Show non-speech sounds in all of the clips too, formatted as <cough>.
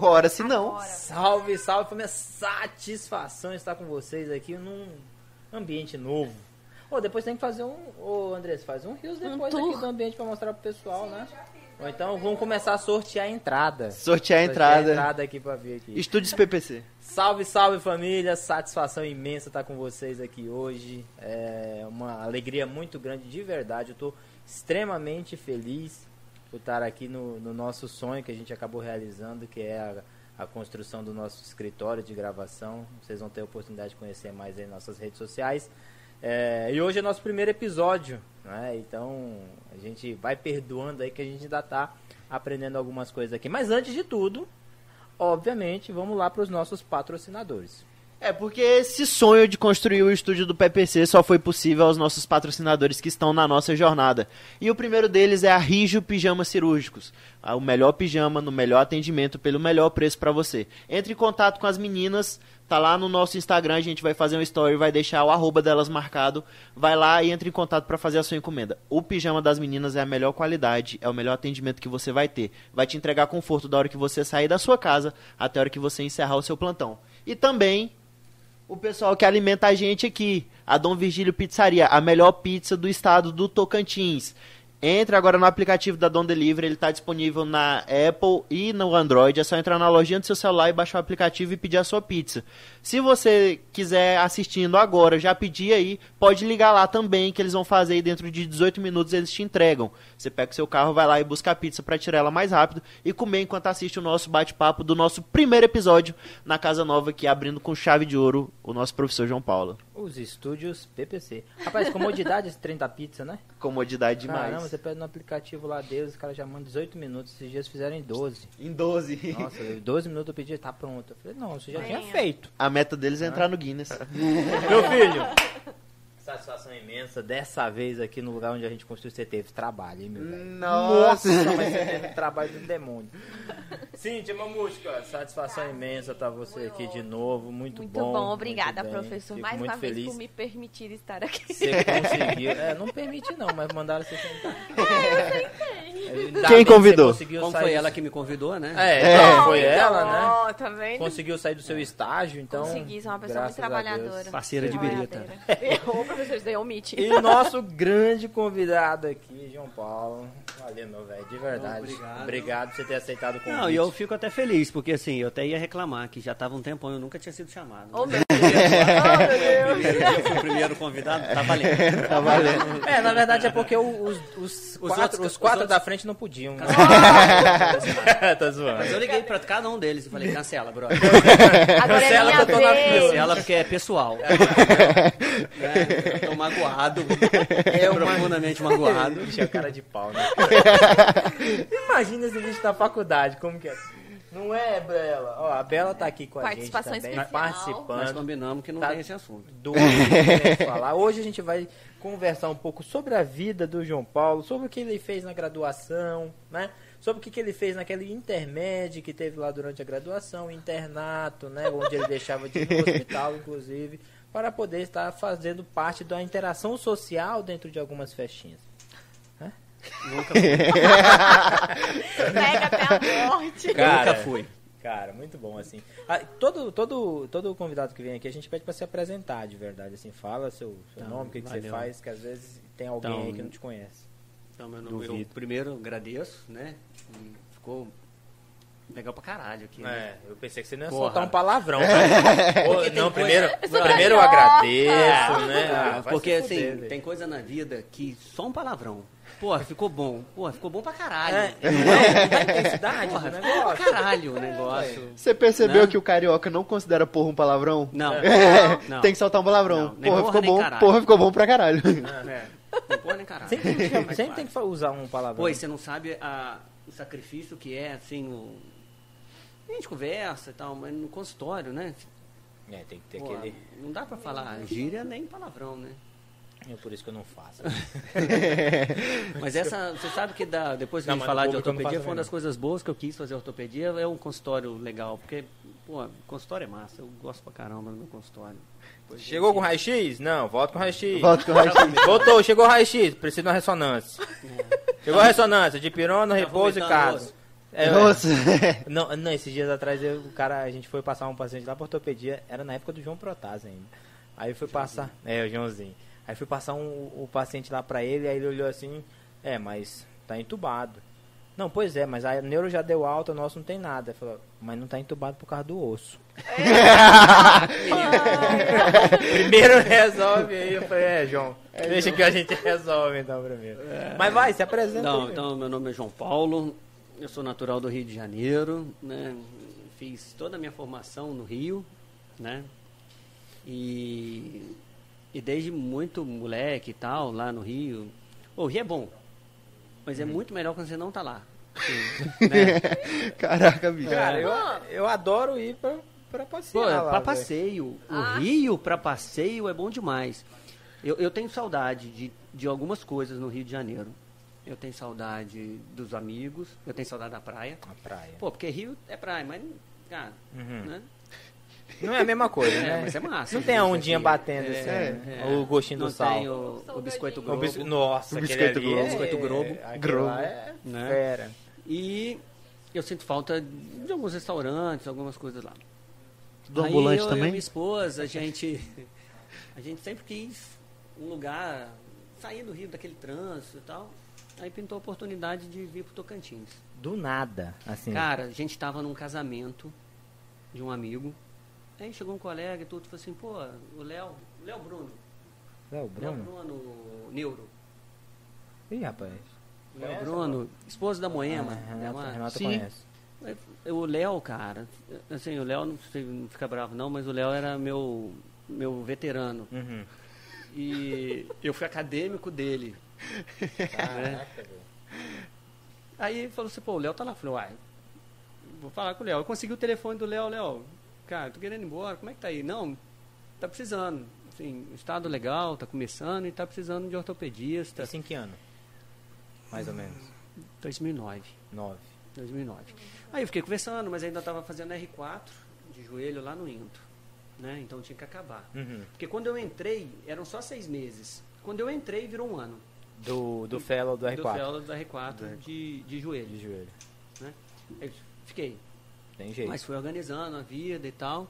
Ora, se não. Agora. Salve, salve, foi minha satisfação estar com vocês aqui num ambiente novo. Ô, depois tem que fazer um. Ô, Andrés, faz um rios depois tour. aqui do ambiente pra mostrar pro pessoal, né? Ou então vamos começar a sortear a entrada. Sortear a a entrada. entrada aqui pra ver aqui. Estúdios PPC. Salve, salve família, satisfação imensa estar com vocês aqui hoje. É uma alegria muito grande de verdade. Eu estou extremamente feliz por estar aqui no, no nosso sonho que a gente acabou realizando, que é a, a construção do nosso escritório de gravação. Vocês vão ter a oportunidade de conhecer mais nas nossas redes sociais. É, e hoje é nosso primeiro episódio, né? Então a gente vai perdoando aí que a gente ainda está aprendendo algumas coisas aqui. Mas antes de tudo, obviamente, vamos lá para os nossos patrocinadores. É porque esse sonho de construir o estúdio do PPC só foi possível aos nossos patrocinadores que estão na nossa jornada. E o primeiro deles é a Rijo Pijamas Cirúrgicos. Ah, O melhor pijama, no melhor atendimento, pelo melhor preço para você. Entre em contato com as meninas, tá lá no nosso Instagram, a gente vai fazer um story, vai deixar o arroba delas marcado. Vai lá e entre em contato para fazer a sua encomenda. O pijama das meninas é a melhor qualidade, é o melhor atendimento que você vai ter. Vai te entregar conforto da hora que você sair da sua casa até a hora que você encerrar o seu plantão. E também o pessoal que alimenta a gente aqui, a Dom Virgílio Pizzaria, a melhor pizza do estado do Tocantins. Entre agora no aplicativo da Dom Delivery, ele está disponível na Apple e no Android. É só entrar na lojinha do seu celular e baixar o aplicativo e pedir a sua pizza. Se você quiser assistindo agora, já pedir aí, pode ligar lá também, que eles vão fazer aí dentro de 18 minutos eles te entregam. Você pega o seu carro, vai lá e busca a pizza para tirar ela mais rápido e comer enquanto assiste o nosso bate-papo do nosso primeiro episódio na Casa Nova, aqui abrindo com chave de ouro o nosso professor João Paulo. Os estúdios PPC. Rapaz, comodidade esse trem da pizza, né? Comodidade demais. Caramba, você pede no aplicativo lá deles, os caras já mandam 18 minutos. Esses dias fizeram em 12. Em 12. Nossa, 12 minutos eu pedi, tá pronto. Eu falei, não, você já tinha Venha. feito. Meta deles é entrar no Guinness. Meu filho! Satisfação imensa. Dessa vez aqui no lugar onde a gente construiu, você teve trabalho, hein, meu velho? Nossa. mas você teve trabalho do demônio. <laughs> Cíntia Mamusca, satisfação imensa estar você aqui de novo. Muito, Muito bom. bom, obrigada, muito professor, Fico mais muito uma feliz. vez por me permitir estar aqui. Você <laughs> conseguiu. É, não permite não, mas mandaram você sentar. Ainda Quem que convidou? você conseguiu Como sair foi do- ela que me convidou, né? É, É. então, foi ela, né? Ó, tá vendo? Conseguiu sair do seu estágio, então. Consegui, sou uma pessoa muito trabalhadora. Parceira de birita. <laughs> E o nosso grande convidado aqui, João Paulo. Valeu, meu velho, de verdade. Obrigado. Obrigado por você ter aceitado o convite. Não, e eu fico até feliz, porque assim, eu até ia reclamar que já tava um tempão, eu nunca tinha sido chamado. Meu Meu. Eu fui o primeiro convidado, tá valendo. <laughs> tá valendo. É, na verdade é porque o- os, os, quatro, outros- os os quatro outros- da frente não podiam. Né? tá <laughs> Mas zoando. eu liguei pra cada um deles e falei, cancela, brother. Agora é Cancela eu tô na. Cancela porque é pessoal. É, eu tô magoado. É uma- profundamente magoado. Bicho, é cara de pau, né? <laughs> Imagina esse bicho na faculdade, como que é? Não é, Bela? Ó, a Bela tá aqui com a gente também, especial. Nós participando. combinamos que não Tá. tem esse assunto. do que queremos falar. Hoje a gente vai conversar um pouco sobre a vida do João Paulo, sobre o que ele fez na graduação, né? Sobre o que, que ele fez naquele intermédio que teve lá durante a graduação, internato, né? Onde ele deixava de ir no hospital, inclusive, para poder estar fazendo parte da interação social dentro de algumas festinhas. Nunca, <laughs> Pega até a morte. nunca fui. Cara, muito bom, assim. Ah, todo, todo, todo convidado que vem aqui, a gente pede pra se apresentar de verdade, assim. Fala seu, seu Tá, nome, o que, que você faz, que às vezes tem alguém Então, aí que não te conhece. Então, meu nome, eu Duvido. primeiro agradeço, né? Ficou legal pra caralho aqui. né? É, eu pensei que você não ia Porra. soltar um palavrão. <laughs> <laughs> Não, primeiro, Eu primeiro eu agradeço, né? Ah, vai Porque assim, velho. tem coisa na vida que só um palavrão. Porra, ficou bom. Porra, ficou bom pra caralho. É, não é? <laughs> Não intensidade Porra, do ficou pra negócio. caralho o <laughs> negócio. Você percebeu Né? que o carioca não considera porra um palavrão? Não. É, Não. tem que soltar um palavrão. Não, porra, porra, ficou bom. caralho. Porra, ficou bom pra caralho. É. <laughs> Não porra nem caralho. Sempre, tem que- Faz sempre tem que usar um palavrão. Pô, e você não sabe a- o sacrifício que é, assim, o... A gente conversa e tal, mas no consultório, né? É, tem que ter Pô, aquele... Não dá pra falar gíria nem palavrão, né? É por isso que eu não faço. <laughs> Mas essa, você sabe que dá, depois que Não, a gente mas falar de ortopedia, foi uma das coisas boas que eu quis fazer ortopedia, é um consultório legal, porque, pô, consultório é massa, eu gosto pra caramba do meu consultório. Depois Chegou de- com raio-x? Não, volta com raio-x. Volta com o raio-x. <laughs> Voltou, chegou o raio-x, precisa de uma ressonância. É. Chegou a ressonância de pirona, Tá repouso e caso. É, Nossa. <laughs> Não, não, esses dias atrás eu- o cara, a gente foi passar um paciente lá pra ortopedia, era na época do João Protásio ainda. Aí foi passar, é, o Joãozinho. Aí fui passar um, o paciente lá pra ele, aí ele olhou assim, é, mas tá entubado. Não, pois é, mas a neuro já deu alta, o nosso não tem nada. Ele falou, mas não tá entubado por causa do osso. <laughs> primeiro resolve aí, eu falei, é, João, deixa que a gente resolve então primeiro. Mas vai, se apresenta Não, aí. então, meu nome é João Paulo, eu sou natural do Rio de Janeiro, né? Fiz toda a minha formação no Rio, né? E, e desde muito moleque e tal, lá no Rio. O Rio é bom, mas é muito melhor quando você não tá lá. Assim, né? <laughs> Caraca, bicho. Cara, eu, eu adoro ir pra, pra passear Pô, lá, pra passeio. O Ah. Rio pra passeio é bom demais. Eu, eu tenho saudade de, de algumas coisas no Rio de Janeiro. Eu tenho saudade dos amigos, eu tenho saudade da praia. Na praia. Pô, porque Rio é praia, mas, cara, Uhum. né? Não é a mesma coisa, É, né? mas é massa. Não tem a ondinha aqui. batendo É, assim, é, né? é. O gostinho Não do sal. tem o, o biscoito O grobo. bis- Nossa, O biscoito Globo. é- Biscoito aquele Globo. lá é Né? fera. E eu sinto falta de alguns restaurantes, algumas coisas lá. Do Aí ambulante eu, Eu e também? minha esposa, a gente, a gente sempre quis um lugar, sair do Rio daquele trânsito e tal. Aí pintou a oportunidade de vir pro Tocantins. Do nada, assim. Cara, a gente tava num casamento de um amigo. Aí chegou um colega e tudo, falou assim, pô, o Léo, o Léo Bruno, é o Léo Bruno? Bruno Neuro. Ih, rapaz. O Léo Conhece, Bruno, esposo da Moema. Ah, né, Renata, Renata conhece. O Léo, cara, assim, o Léo, não, não fica bravo não, mas o Léo era meu, meu veterano. Uhum. E eu fui acadêmico dele. Caraca, velho. Aí ele falou assim, pô, o Léo tá lá. Eu falei, uai, vou falar com o Léo. Eu consegui o telefone do Léo, Léo, cara, tô querendo ir embora, como é que tá aí? Não, tá precisando. Assim, estado legal, tá começando e tá precisando de ortopedista. Isso em que ano? Mais ou menos. 2009. Nove. 2009. Aí eu fiquei conversando, mas ainda estava fazendo R4 de joelho lá no Into. Né? Então tinha que acabar. Uhum. Porque quando eu entrei, eram só seis meses. Quando eu entrei, virou um ano. Do, do fellow do R4. Do fellow do R4 de, de joelho. De joelho. Aí fiquei. Tem jeito. Mas fui organizando a vida e tal.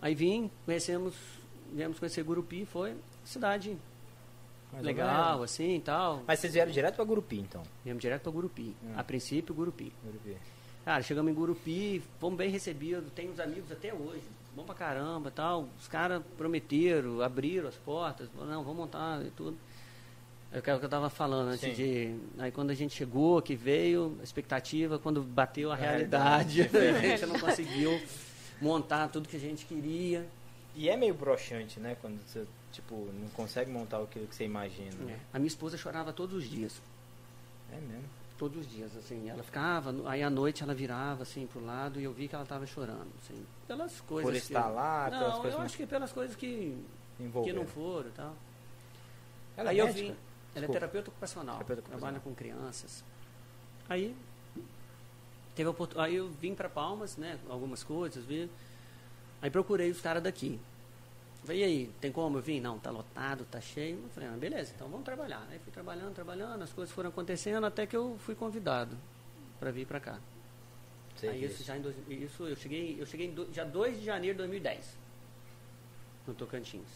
Aí vim, conhecemos, viemos conhecer Gurupi, foi cidade Mais legal, assim e tal. Mas vocês vieram direto pra Gurupi, então. Viemos direto para Gurupi. Hum. A princípio, Gurupi. Gurupi. Cara, chegamos em Gurupi, fomos bem recebidos, tem uns amigos até hoje, bom pra caramba tal. Os caras prometeram, abriram as portas, falaram, não, vamos montar e tudo. É o que eu tava falando antes Sim. de. Aí quando a gente chegou, que veio, a expectativa, quando bateu a, A realidade, realidade. <laughs> a gente não conseguiu montar tudo que a gente queria. E é meio broxante, né? Quando você, tipo, não consegue montar aquilo que você imagina. né? A minha esposa chorava todos os dias. É mesmo. Todos os dias, assim, ela ficava, aí à noite ela virava assim pro lado e eu vi que ela estava chorando, assim, pelas coisas Por que- estar lá, pelas Não, coisas eu acho que pelas coisas que, que não foram e tal. Ela é aí eu médica? vim, ela é terapeuta ocupacional, Terapeuta trabalha com crianças. Aí teve a oportu- aí eu vim para Palmas, né, algumas coisas, vi. Aí procurei os caras daqui. Falei, e aí, tem como eu vim? Não, tá lotado, tá cheio. Eu falei, ah, beleza, então vamos trabalhar. Aí fui trabalhando, trabalhando, as coisas foram acontecendo até que eu fui convidado para vir para cá. Sei Aí isso já em dois, isso eu cheguei, eu cheguei em do, já 2 de janeiro de 2010 no Tocantins.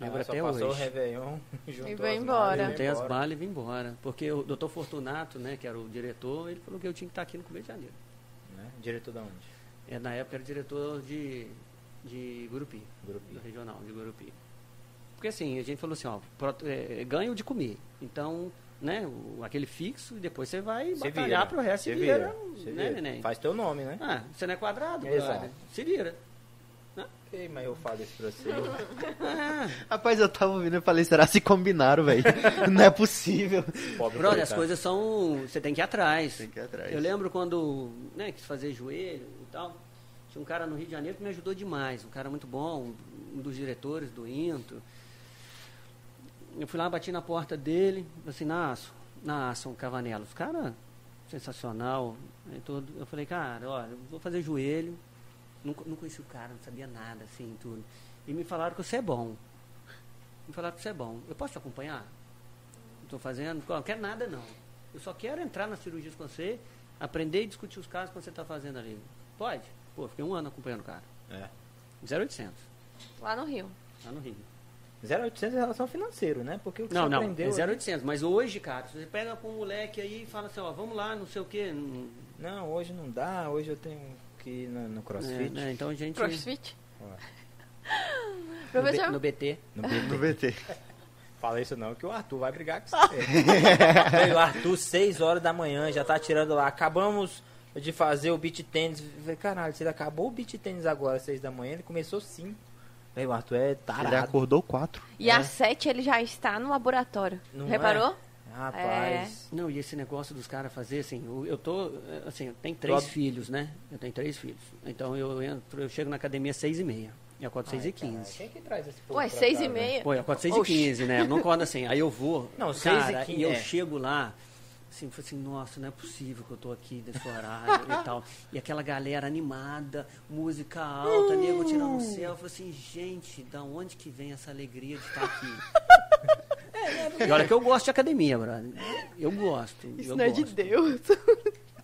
Lembro só até passou o hoje. Réveillon, <laughs> juntou veio as malas embora. Juntei as balas e vim embora. Porque o doutor Fortunato, né, que era o diretor, ele falou que eu tinha que estar aqui no começo de janeiro. Né? Diretor da onde? É, na época era diretor de, de Gurupi, Gurupi. do regional de Gurupi. Porque assim, a gente falou assim, ó, pro- é, ganho de comer. Então, né, o- aquele fixo e depois você vai Você batalhar vira. pro resto e vira, vira. Né, vira. neném? Faz teu nome, né? Ah, você não é quadrado, Exato. brother. Se vira. Mas eu falo isso pra você. <laughs> Rapaz, eu tava ouvindo e falei, será que se combinaram, velho? <laughs> Não é possível. Pobre brother, as coisas são. Você tem que ir atrás. Tem que ir atrás. Eu lembro quando né, quis fazer joelho e tal. Tinha um cara no Rio de Janeiro que me ajudou demais. Um cara muito bom, um dos diretores do Into. Eu fui lá, bati na porta dele, falei assim, Nasso, Nasso, Cavanelos. Cara, sensacional. Tudo. Eu falei, cara, olha, eu vou fazer joelho. Não, não conheci o cara, não sabia nada, assim, tudo. E me falaram que você é bom. Me falaram que você é bom. Eu posso te acompanhar? Estou fazendo? Não quero nada, não. Eu só quero entrar nas cirurgias com você, aprender e discutir os casos que você está fazendo ali. Pode? Pô, fiquei um ano acompanhando o cara. É. 0800, Lá no Rio. lá no Rio. 0800 em relação ao financeiro, né? Porque o que Não, você não, aprendeu... é 0800. Mas hoje, cara, se você pega com um moleque aí e fala assim, ó, vamos lá, não sei o quê. não- Não, hoje não dá, hoje eu tenho que no, no é, crossfit. né, Então a gente... Crossfit. No, B- Professor, no BT. no BT. No VT. <laughs> Fala isso não, que o Arthur vai brigar com você. <laughs> O Arthur, 6 horas da manhã, já tá tirando lá. Acabamos de fazer o beat tênis. Falei, caralho, você acabou o beat tênis agora, 6 da manhã, ele começou 5. Veio o Arthur é Ele tarado. acordou quatro. e às sete ele já está no laboratório. Não Reparou? Rapaz. Não, e esse negócio dos caras fazer assim, eu, eu tô, assim, eu tenho três filhos, né? Eu tenho três filhos. Então eu entro, eu chego na academia às seis e meia. E acordo seis e quinze. caralho, Quem que traz esse povo Ué, seis cá, e velho? meia. Pô, eu acordo seis Oxi. e quinze, né? Eu não acordo assim. Aí eu vou. Não, seis e cara, quinze, e eu é. chego lá, assim, eu falei assim, nossa, não é possível que eu tô aqui nesse horário e tal. E aquela galera animada, música alta, nego tirando o céu. Eu falei assim, gente, da onde que vem essa alegria de estar aqui? <laughs> E olha que eu gosto de academia, brother. Eu gosto. Isso eu não é de gosto. Deus.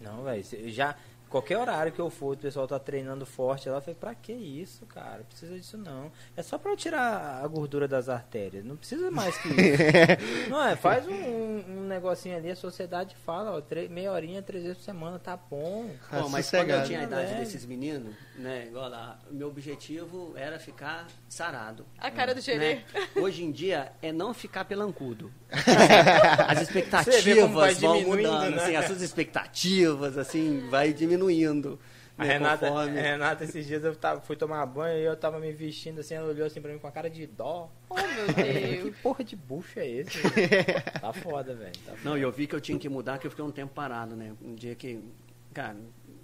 Não, velho, já qualquer horário que eu for, o pessoal tá treinando forte lá, eu falei, pra que isso, cara? Não precisa disso não. É só pra eu tirar a gordura das artérias, não precisa mais que isso. <laughs> não é, faz um, um- um negocinho ali, a sociedade fala, ó, três- meia horinha, três vezes por semana, tá bom. Tá Bom, mas quando eu tinha a idade Velho. desses meninos, né, igual lá, meu objetivo era ficar sarado. A cara do Gerê. né? Hoje em dia é não ficar pelancudo. <laughs> As expectativas vão diminuindo, mudando, né? assim, as suas expectativas, assim, vai diminuindo. A né, Renata, conforme- a Renata, esses dias eu tava, fui tomar banho e eu tava me vestindo assim, ela olhou assim pra mim com a cara de dó. Oh, meu <laughs> Que Deus. porra de bucho é esse? <laughs> tá foda, velho. Tá. Não, e eu vi que eu tinha que mudar, que eu fiquei um tempo parado, né? Um dia que, cara,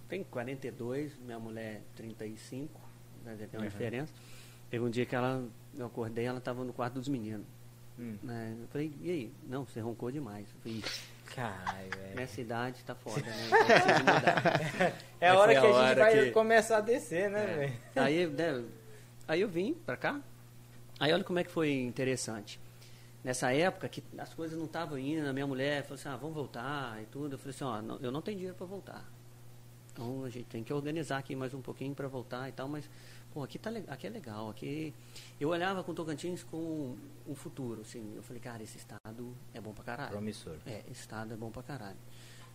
tem 42, minha mulher 35, né, tem uma Uhum. diferença. Teve um dia que ela, eu acordei, ela estava no quarto dos meninos. Hum. Né? Eu falei, e aí? Não, você roncou demais. Eu falei, "Ixi, Caralho, velho. nessa idade tá foda, né? <laughs> É a hora que a a gente vai que- começar a descer, né, É. velho? <laughs> Aí, né, aí eu vim pra cá. Aí olha como é que foi interessante. Nessa época que as coisas não estavam indo, a minha mulher falou assim, ah, vamos voltar e tudo. Eu falei assim, ó, não- eu não tenho dinheiro para voltar. Então a gente tem que organizar aqui mais um pouquinho para voltar e tal, mas pô, aqui tá aqui é legal, aqui eu olhava com Tocantins com um futuro, assim. Eu falei, cara, esse estado é bom pra caralho. Promissor. É, esse estado é bom pra caralho.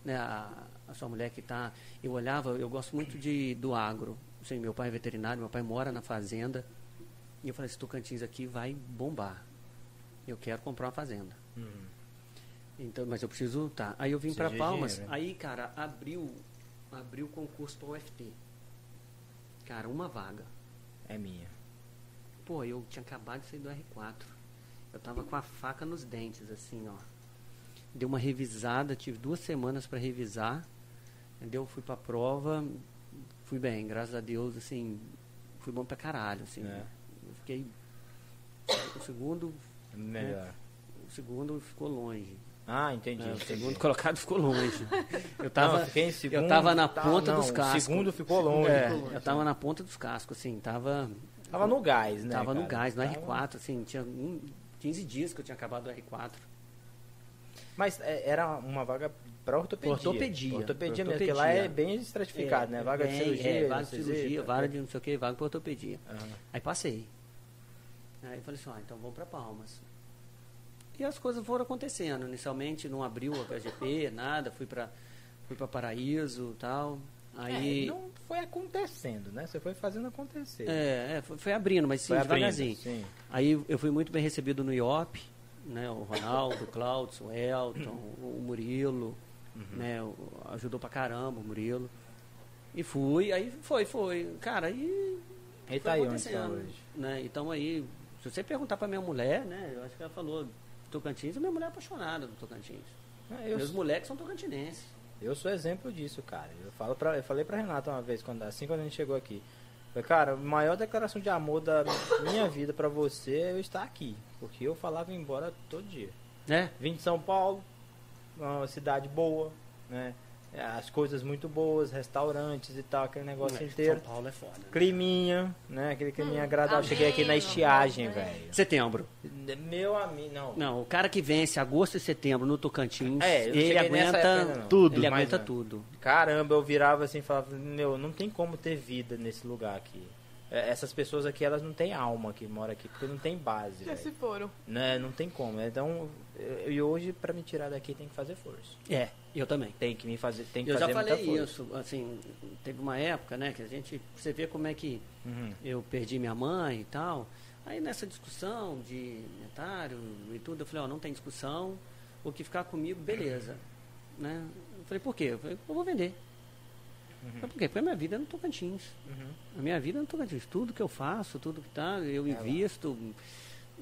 Né, a, a sua mulher que tá. Eu olhava, eu gosto muito de, do agro. Assim, meu pai é veterinário, meu pai mora na fazenda. E eu falei, esse Tocantins aqui vai bombar. Eu quero comprar uma fazenda. Uhum. Então, mas eu preciso. Tá. Aí eu vim de Palmas. dinheiro, né? Aí, cara, abriu, abriu o concurso pra UFT. Cara, uma vaga. É minha. Pô, eu tinha acabado de sair do R4. Eu tava com a faca nos dentes, assim, ó. Dei uma revisada, tive duas semanas para revisar. Entendeu? Fui pra prova, fui bem, graças a Deus, assim, fui bom pra caralho, assim. É. Eu fiquei. O segundo, Melhor. o segundo ficou longe. Ah, entendi. né? O entendi. segundo colocado ficou longe. <laughs> Eu Não, tava, eu fiquei em segundo. eu tava na tá, ponta não, dos O cascos. segundo ficou longe. É, ficou longe. eu tava na ponta dos cascos, assim, tava. Tava no gás, né? Tava no cara? gás, no Tava- R4, assim, tinha um, 15 dias que eu tinha acabado do R4. Mas é, era uma vaga pra ortopedia. Ortopedia. Ortopedia mesmo, Ortopedia. porque lá é bem estratificado, né? Vaga de bem, cirurgia. É, vaga de cirurgia, vaga de não sei o que, vaga para ortopedia. Aham. Aí passei. Aí eu falei assim, ah, então vamos para Palmas. E as coisas foram acontecendo. Inicialmente não abriu a HGP, nada, fui para fui para Paraíso e tal. Aí É, não foi acontecendo, né? Você foi fazendo acontecer. é, é, foi, foi abrindo, mas sim, Foi abrindo, devagarzinho. sim. Aí eu fui muito bem recebido no IOP, né? O Ronaldo, o Claudson, o Elton, o Murilo, né? o- ajudou pra caramba o Murilo. E fui, aí foi, foi. Cara, e. E tá aí onde tá hoje. Né? Então aí, se você perguntar pra minha mulher, né? Eu acho que ela falou Tocantins, minha mulher é apaixonada do Tocantins. Eu, Meus moleques são tocantinenses. eu sou exemplo disso, cara. Eu, falo pra, eu falei pra Renata uma vez, quando, assim quando a gente chegou aqui. Falei, cara, a maior declaração de amor da minha vida pra você é eu estar aqui. Porque eu falava embora todo dia. Né? Vim de São Paulo, uma cidade boa, né? As coisas muito boas, restaurantes e tal, aquele negócio Moleque, inteiro. São Paulo é foda. né? Climinha, né? Aquele climinha agradável. ameno, Cheguei aqui na estiagem, né? velho. Setembro. Meu amigo, não. Não, o cara que vence agosto e setembro no Tocantins, É, ele época aguenta não. tudo. Ele aguenta tudo. Caramba, eu virava assim e falava, meu, não tem como ter vida nesse lugar aqui. É, Essas pessoas aqui, elas não têm alma que mora aqui, porque não tem base, Já se velho. foram. Né? Não tem como. Então, eu- e hoje, pra me tirar daqui, tem que fazer força. É, eu também. Tem que me fazer, tem que Eu fazer já muita falei força. isso, assim, teve uma época, né, que a gente, você vê como é que Uhum. eu perdi minha mãe e tal. Aí nessa discussão de inventário e tudo, eu falei, ó, não tem discussão, o que ficar comigo, beleza. Né? Eu falei, por quê? Eu falei, eu vou vender. Eu falei, por quê? Porque a minha vida é no Tocantins. Uhum. A minha vida é no Tocantins. Tudo que eu faço, tudo que tá, eu É invisto.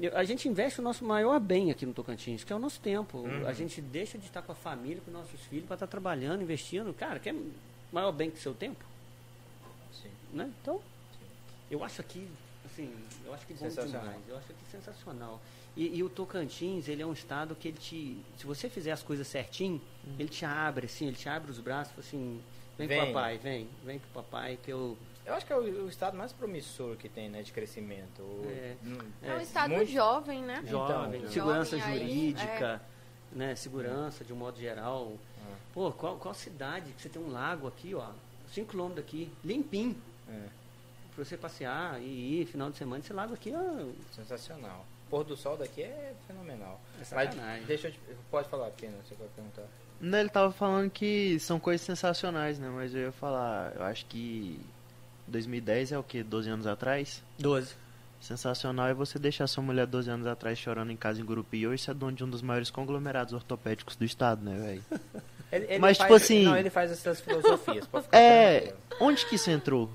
Eu- a gente investe o nosso maior bem aqui no Tocantins, que é o nosso tempo. Uhum. A gente deixa de estar com a família, com nossos filhos, para estar trabalhando, investindo. Cara, quer maior bem que seu tempo? Sim. né? Então, eu acho aqui, assim, eu acho que bom Sensacional. demais. Eu acho aqui sensacional. E, e o Tocantins, ele é um estado que ele te, se você fizer as coisas certinho, ele te abre, assim, ele te abre os braços, assim, vem, Vem. com o papai, vem, vem com o papai que eu Eu acho que é o, o estado mais promissor que tem, né, de crescimento. O- É. hum, É um estado muito- jovem, né? jovem, Então, segurança jovem aí, jurídica, né, segurança de um modo geral. Ah. Pô, qual, qual cidade que você tem um lago aqui, ó, 5 quilômetros daqui, limpinho, É, pra você passear e ir final de semana, esse lago aqui, ó, sensacional. O pôr do sol daqui é fenomenal. é Mas deixa eu te, pode falar, Pena, você vai perguntar. Não, ele tava falando que são coisas sensacionais, né? Mas eu ia falar, eu acho que 2010 é o que? 12 anos atrás? 12. Sensacional é você deixar sua mulher 12 anos atrás chorando em casa em Gurupi e hoje você é dono de um dos maiores conglomerados ortopédicos do estado, né, velho? <laughs> Ele, ele Mas, faz, tipo assim- Não, ele faz essas filosofias, pode ficar <laughs> É, tranquilo. onde que isso entrou?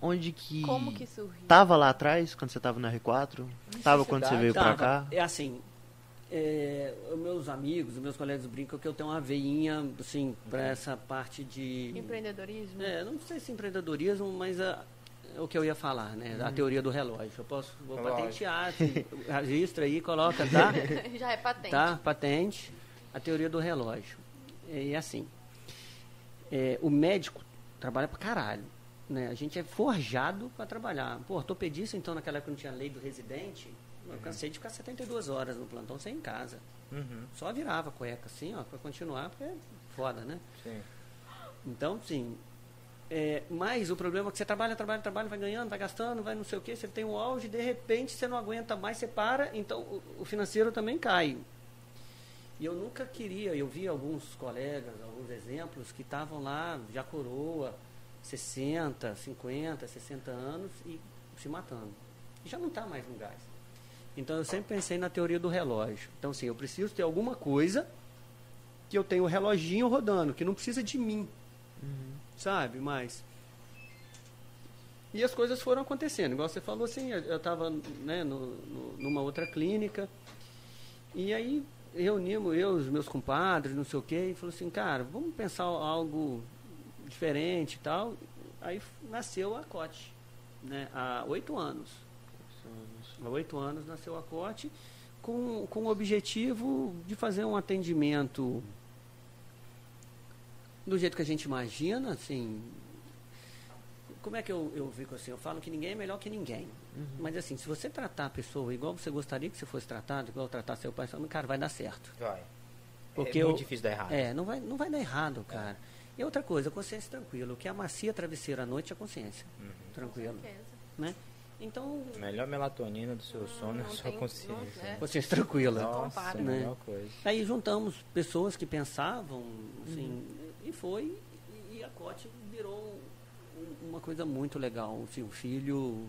Onde que... Como que surgiu? Tava lá atrás, quando você tava na R4? Tava quando você veio pra Tava. cá? É assim, é, os meus amigos, os meus colegas brincam que eu tenho uma veinha, assim, pra essa parte de... Empreendedorismo? É, não sei se empreendedorismo, mas a- é o que eu ia falar, né? A teoria do relógio. Eu posso, vou Relógio. patentear, assim, <laughs> registra aí, coloca, tá? <laughs> Já é patente. tá? Patente. A teoria do relógio. E assim, é, o médico trabalha pra caralho. Né? A gente é forjado para trabalhar. Pô, ortopedista, então, naquela época não tinha lei do residente. Eu cansei de ficar 72 horas no plantão sem em casa. Uhum, Só virava cueca assim, ó, pra continuar, porque é foda, né? sim. Então, sim. É, mas o problema é que você trabalha, trabalha, trabalha, vai ganhando, vai gastando, vai não sei o que, você tem um auge, de repente você não aguenta mais, você para, então o, o financeiro também cai. E eu nunca queria, eu vi alguns colegas, alguns exemplos que estavam lá, já coroa, 60, 50, 60 anos e se matando. E já não está mais no gás. Então eu sempre pensei na teoria do relógio. Então, assim, eu preciso ter alguma coisa que eu tenho o reloginho rodando, que não precisa de mim. Sabe? Mas. E as coisas foram acontecendo. Igual você falou assim, eu estava né, no, no- numa outra clínica. E aí reunimos eu, os meus compadres, não sei o quê, e falou assim, cara, vamos pensar algo diferente e tal. Aí nasceu a Cote, né? Há oito anos. Há oito anos nasceu a Cote com, com o objetivo de fazer um atendimento do jeito que a gente imagina, assim. Como é que eu, eu fico assim? Eu falo que ninguém é melhor que ninguém. Mas assim, se você tratar a pessoa igual você gostaria que você fosse tratado, igual tratar seu pai, cara, vai dar certo. Vai. Porque é muito eu- difícil dar errado. É, não vai, não vai dar errado, cara. E outra coisa, consciência tranquila. O que amacia travesseiro à noite é a consciência. Uhum. Tranquilo. certeza. Né? Então, A melhor melatonina do seu sono é sua consciência. não- é. consciência tranquila. Nossa, compara. a Né? melhor coisa. Aí juntamos pessoas que pensavam, assim, Uhum. e foi, e, e a Cote virou um- uma coisa muito legal. Assim, um filho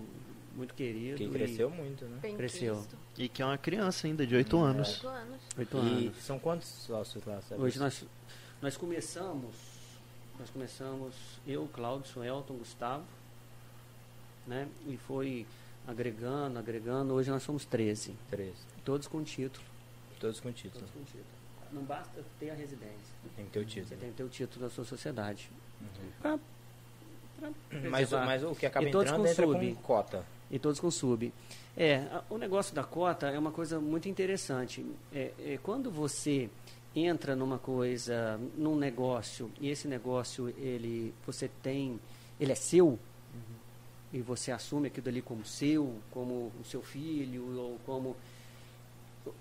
muito querido. Que e- cresceu muito, né? Bem Cresceu. quisto. E que é uma criança ainda, de 8 anos. Oito anos. Oito E anos. são quantos sócios lá? sabe? Hoje nós, nós começamos, nós começamos, eu, Cláudio, Elton, Gustavo, né? E foi agregando, agregando, hoje nós somos 13, Três. todos com título. Todos com título. Todos com título. Não basta ter a residência, Tem que ter o você título. tem que ter o título da sua sociedade. Uhum. Pra, pra Mas, mas o que acaba E todos entrando com entra sub. com cota. E todos com sub. É, a- o negócio da cota é uma coisa muito interessante. É, é, quando você entra numa coisa, num negócio, e esse negócio ele você tem, ele é seu, e você assume aquilo ali como seu, como o seu filho, ou como.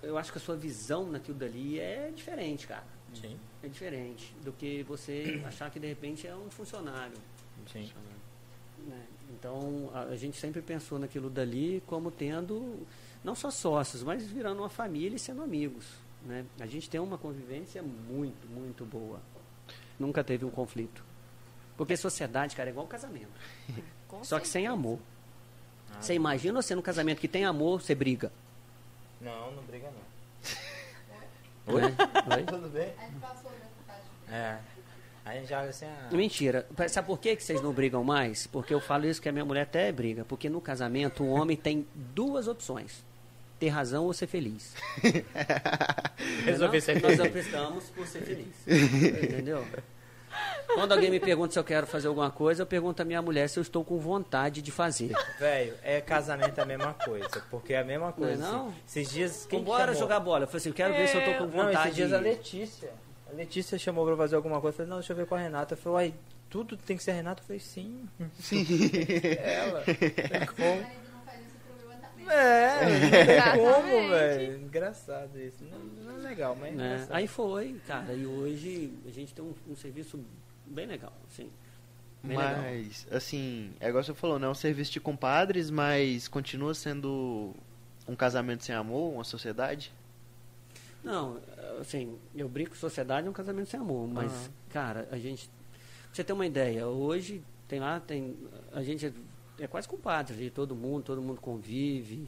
Eu acho que a sua visão naquilo dali é diferente, cara. Sim, É diferente do que você achar que de repente é um funcionário. sim. né? Então a, a gente sempre pensou naquilo dali como tendo não só sócios, mas virando uma família e sendo amigos. Né? A gente tem uma convivência muito, muito boa. Nunca teve um conflito. Porque sociedade, cara, é igual casamento. <laughs> Com Só que sem certeza. amor. Ah, Você imagina você num casamento que tem amor, você briga. Não, não briga não. <laughs> Oi? Oi? <laughs> Tudo bem? É. A gente joga assim, ah, Mentira. Sabe por que que vocês não brigam mais? Porque eu falo isso que a minha mulher até briga. Porque no casamento o homem tem duas opções. Ter razão ou ser feliz. <laughs> Resolvi ser Nós feliz. optamos por ser feliz. Entendeu? Quando alguém me pergunta se eu quero fazer alguma coisa, eu pergunto à minha mulher se eu estou com vontade de fazer. Velho, é casamento a mesma coisa. Porque é a mesma coisa. Não é não? assim. Esses dias. Quem Bora chamou? jogar bola. Eu falei assim, eu quero ver se eu tô com É, Não, vontade. esses dias a Letícia. A Letícia chamou pra fazer alguma coisa. Eu falei, não, deixa eu ver com a Renata. Eu falei, uai, tudo tem que ser a Renata? Eu falei, sim. Sim. <laughs> Ela. Tem como. É, <laughs> como, velho. Engraçado isso. Não, não é legal, mas é né? engraçado. Aí foi, cara. E hoje a gente tem um, um serviço bem legal, assim. Bem legal. Mas, assim, é igual você falou, não é um serviço de compadres, mas continua sendo um casamento sem amor, uma sociedade? Não, assim, eu brinco sociedade é um casamento sem amor, mas, Aham. cara, a gente. Pra você ter uma ideia, hoje tem lá, tem. A gente é, é quase compadre de todo mundo, todo mundo convive,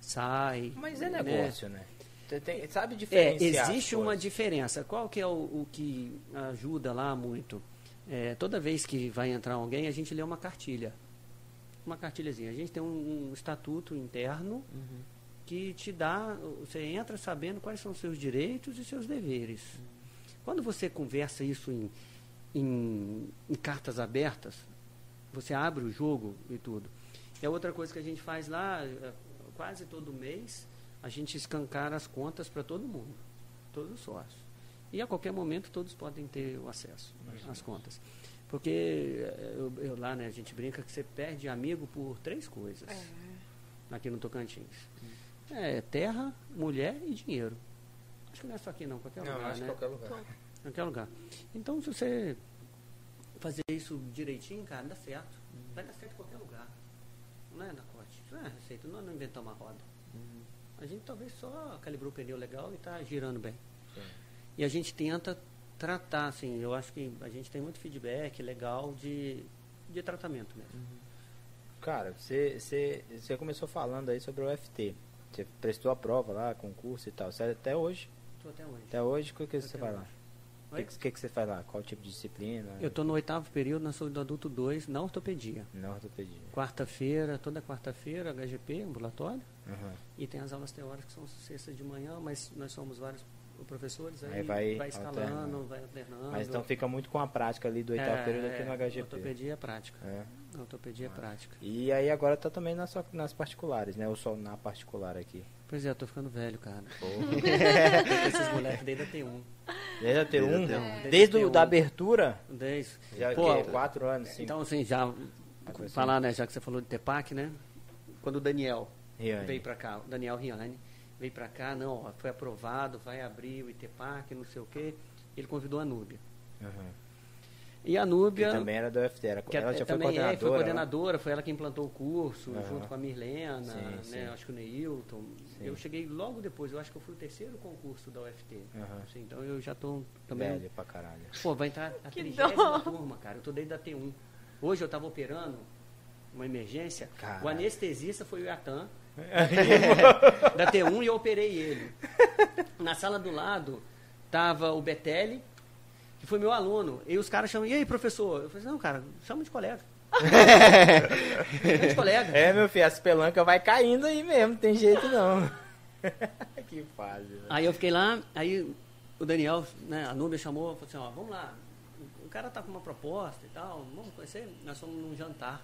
sai. Mas é né? negócio, né? Tem- tem- sabe É, diferenciar existe as uma diferença. Qual que é o, o que ajuda lá muito? É, toda vez que vai entrar alguém, a gente lê uma cartilha. Uma cartilhazinha. A gente tem um, um estatuto interno que te dá. Você entra sabendo quais são os seus direitos e seus deveres. Quando você conversa isso em, em, em cartas abertas, você abre o jogo e tudo. É outra coisa que a gente faz lá, é, quase todo mês, a gente escancara as contas para todo mundo, todos os sócios. E a qualquer momento todos podem ter o acesso às contas. Porque eh, eu, eu lá, né, a gente brinca que você perde amigo por três coisas É. aqui no Tocantins. É terra, mulher e dinheiro. Acho que não é só aqui não, qualquer Não, lugar, acho que né? qualquer lugar. Qualquer lugar. Então, se você fazer isso direitinho, cara, dá certo. Vai dar certo em qualquer lugar. Não é, Nacote? Isso não é receita, nós não inventamos uma roda. A gente talvez só calibrou o pneu legal e está girando bem. E a gente tenta tratar, assim, eu acho que a gente tem muito feedback legal de, de tratamento mesmo. Cara, você, você, você começou falando aí sobre o UFT. Você prestou a prova lá, concurso e tal. Você, até hoje, Estou até hoje. até hoje, o que, que você faz lá? O que, que, que você faz lá? Qual tipo de disciplina? Eu estou no oitavo período na saúde do adulto 2, na ortopedia. Na ortopedia. Quarta-feira, toda quarta-feira, HGP, ambulatório. Aham. E tem as aulas teóricas que são sextas de manhã, mas nós somos vários professores, aí, Aí vai escalando, alternando. vai alternando. Mas então fica muito com a prática ali do oitavo É, período aqui no é, HGP. Ortopedia é prática. É. Ortopedia é prática. E aí agora tá também nas, nas particulares, né? Ou só na particular aqui. Pois é, eu tô ficando velho, cara. <laughs> Esses moleques desde a T1. Desde a T1? Desde a Desde, T1. Desde o da T1. abertura? Desde... Já Pô, que, quatro anos, cinco. Então, assim, já falar, né, já que você falou de TEPAC, né? Quando o Daniel Riane. veio pra cá, o Daniel Riane veio pra cá, não, ó, foi aprovado, vai abrir o ITEPAC, não sei o quê. Ele convidou a Núbia. Aham. E a Que Núbia, também era do UFT. Era, que ela até já foi também coordenadora. é, foi coordenadora, foi ela que implantou o curso, Aham. junto com a Mirlena, Sim, né, sim. acho que o Neilton. Sim. Eu cheguei logo depois, eu acho que eu fui o terceiro concurso da UFT. Aham. Assim, então eu já tô também Velho pra caralho. Pô, vai entrar a <laughs> Que trigésima turma, cara. Eu tô desde a T1. Hoje eu tava operando uma emergência. Caralho. O anestesista foi o Yatan. <laughs> da T1 e eu operei ele. Na sala do lado tava o Betelli, que foi meu aluno. E os caras chamam, e aí, professor? Eu falei, não, cara, chama de colega. chama de colega. É, meu filho, as pelancas vai caindo aí mesmo, não tem jeito não. <laughs> que fase, né? Aí eu fiquei lá, aí o Daniel, né, a Núbia chamou, falou assim, ó, vamos lá, o cara tá com uma proposta e tal, vamos conhecer, nós fomos num jantar.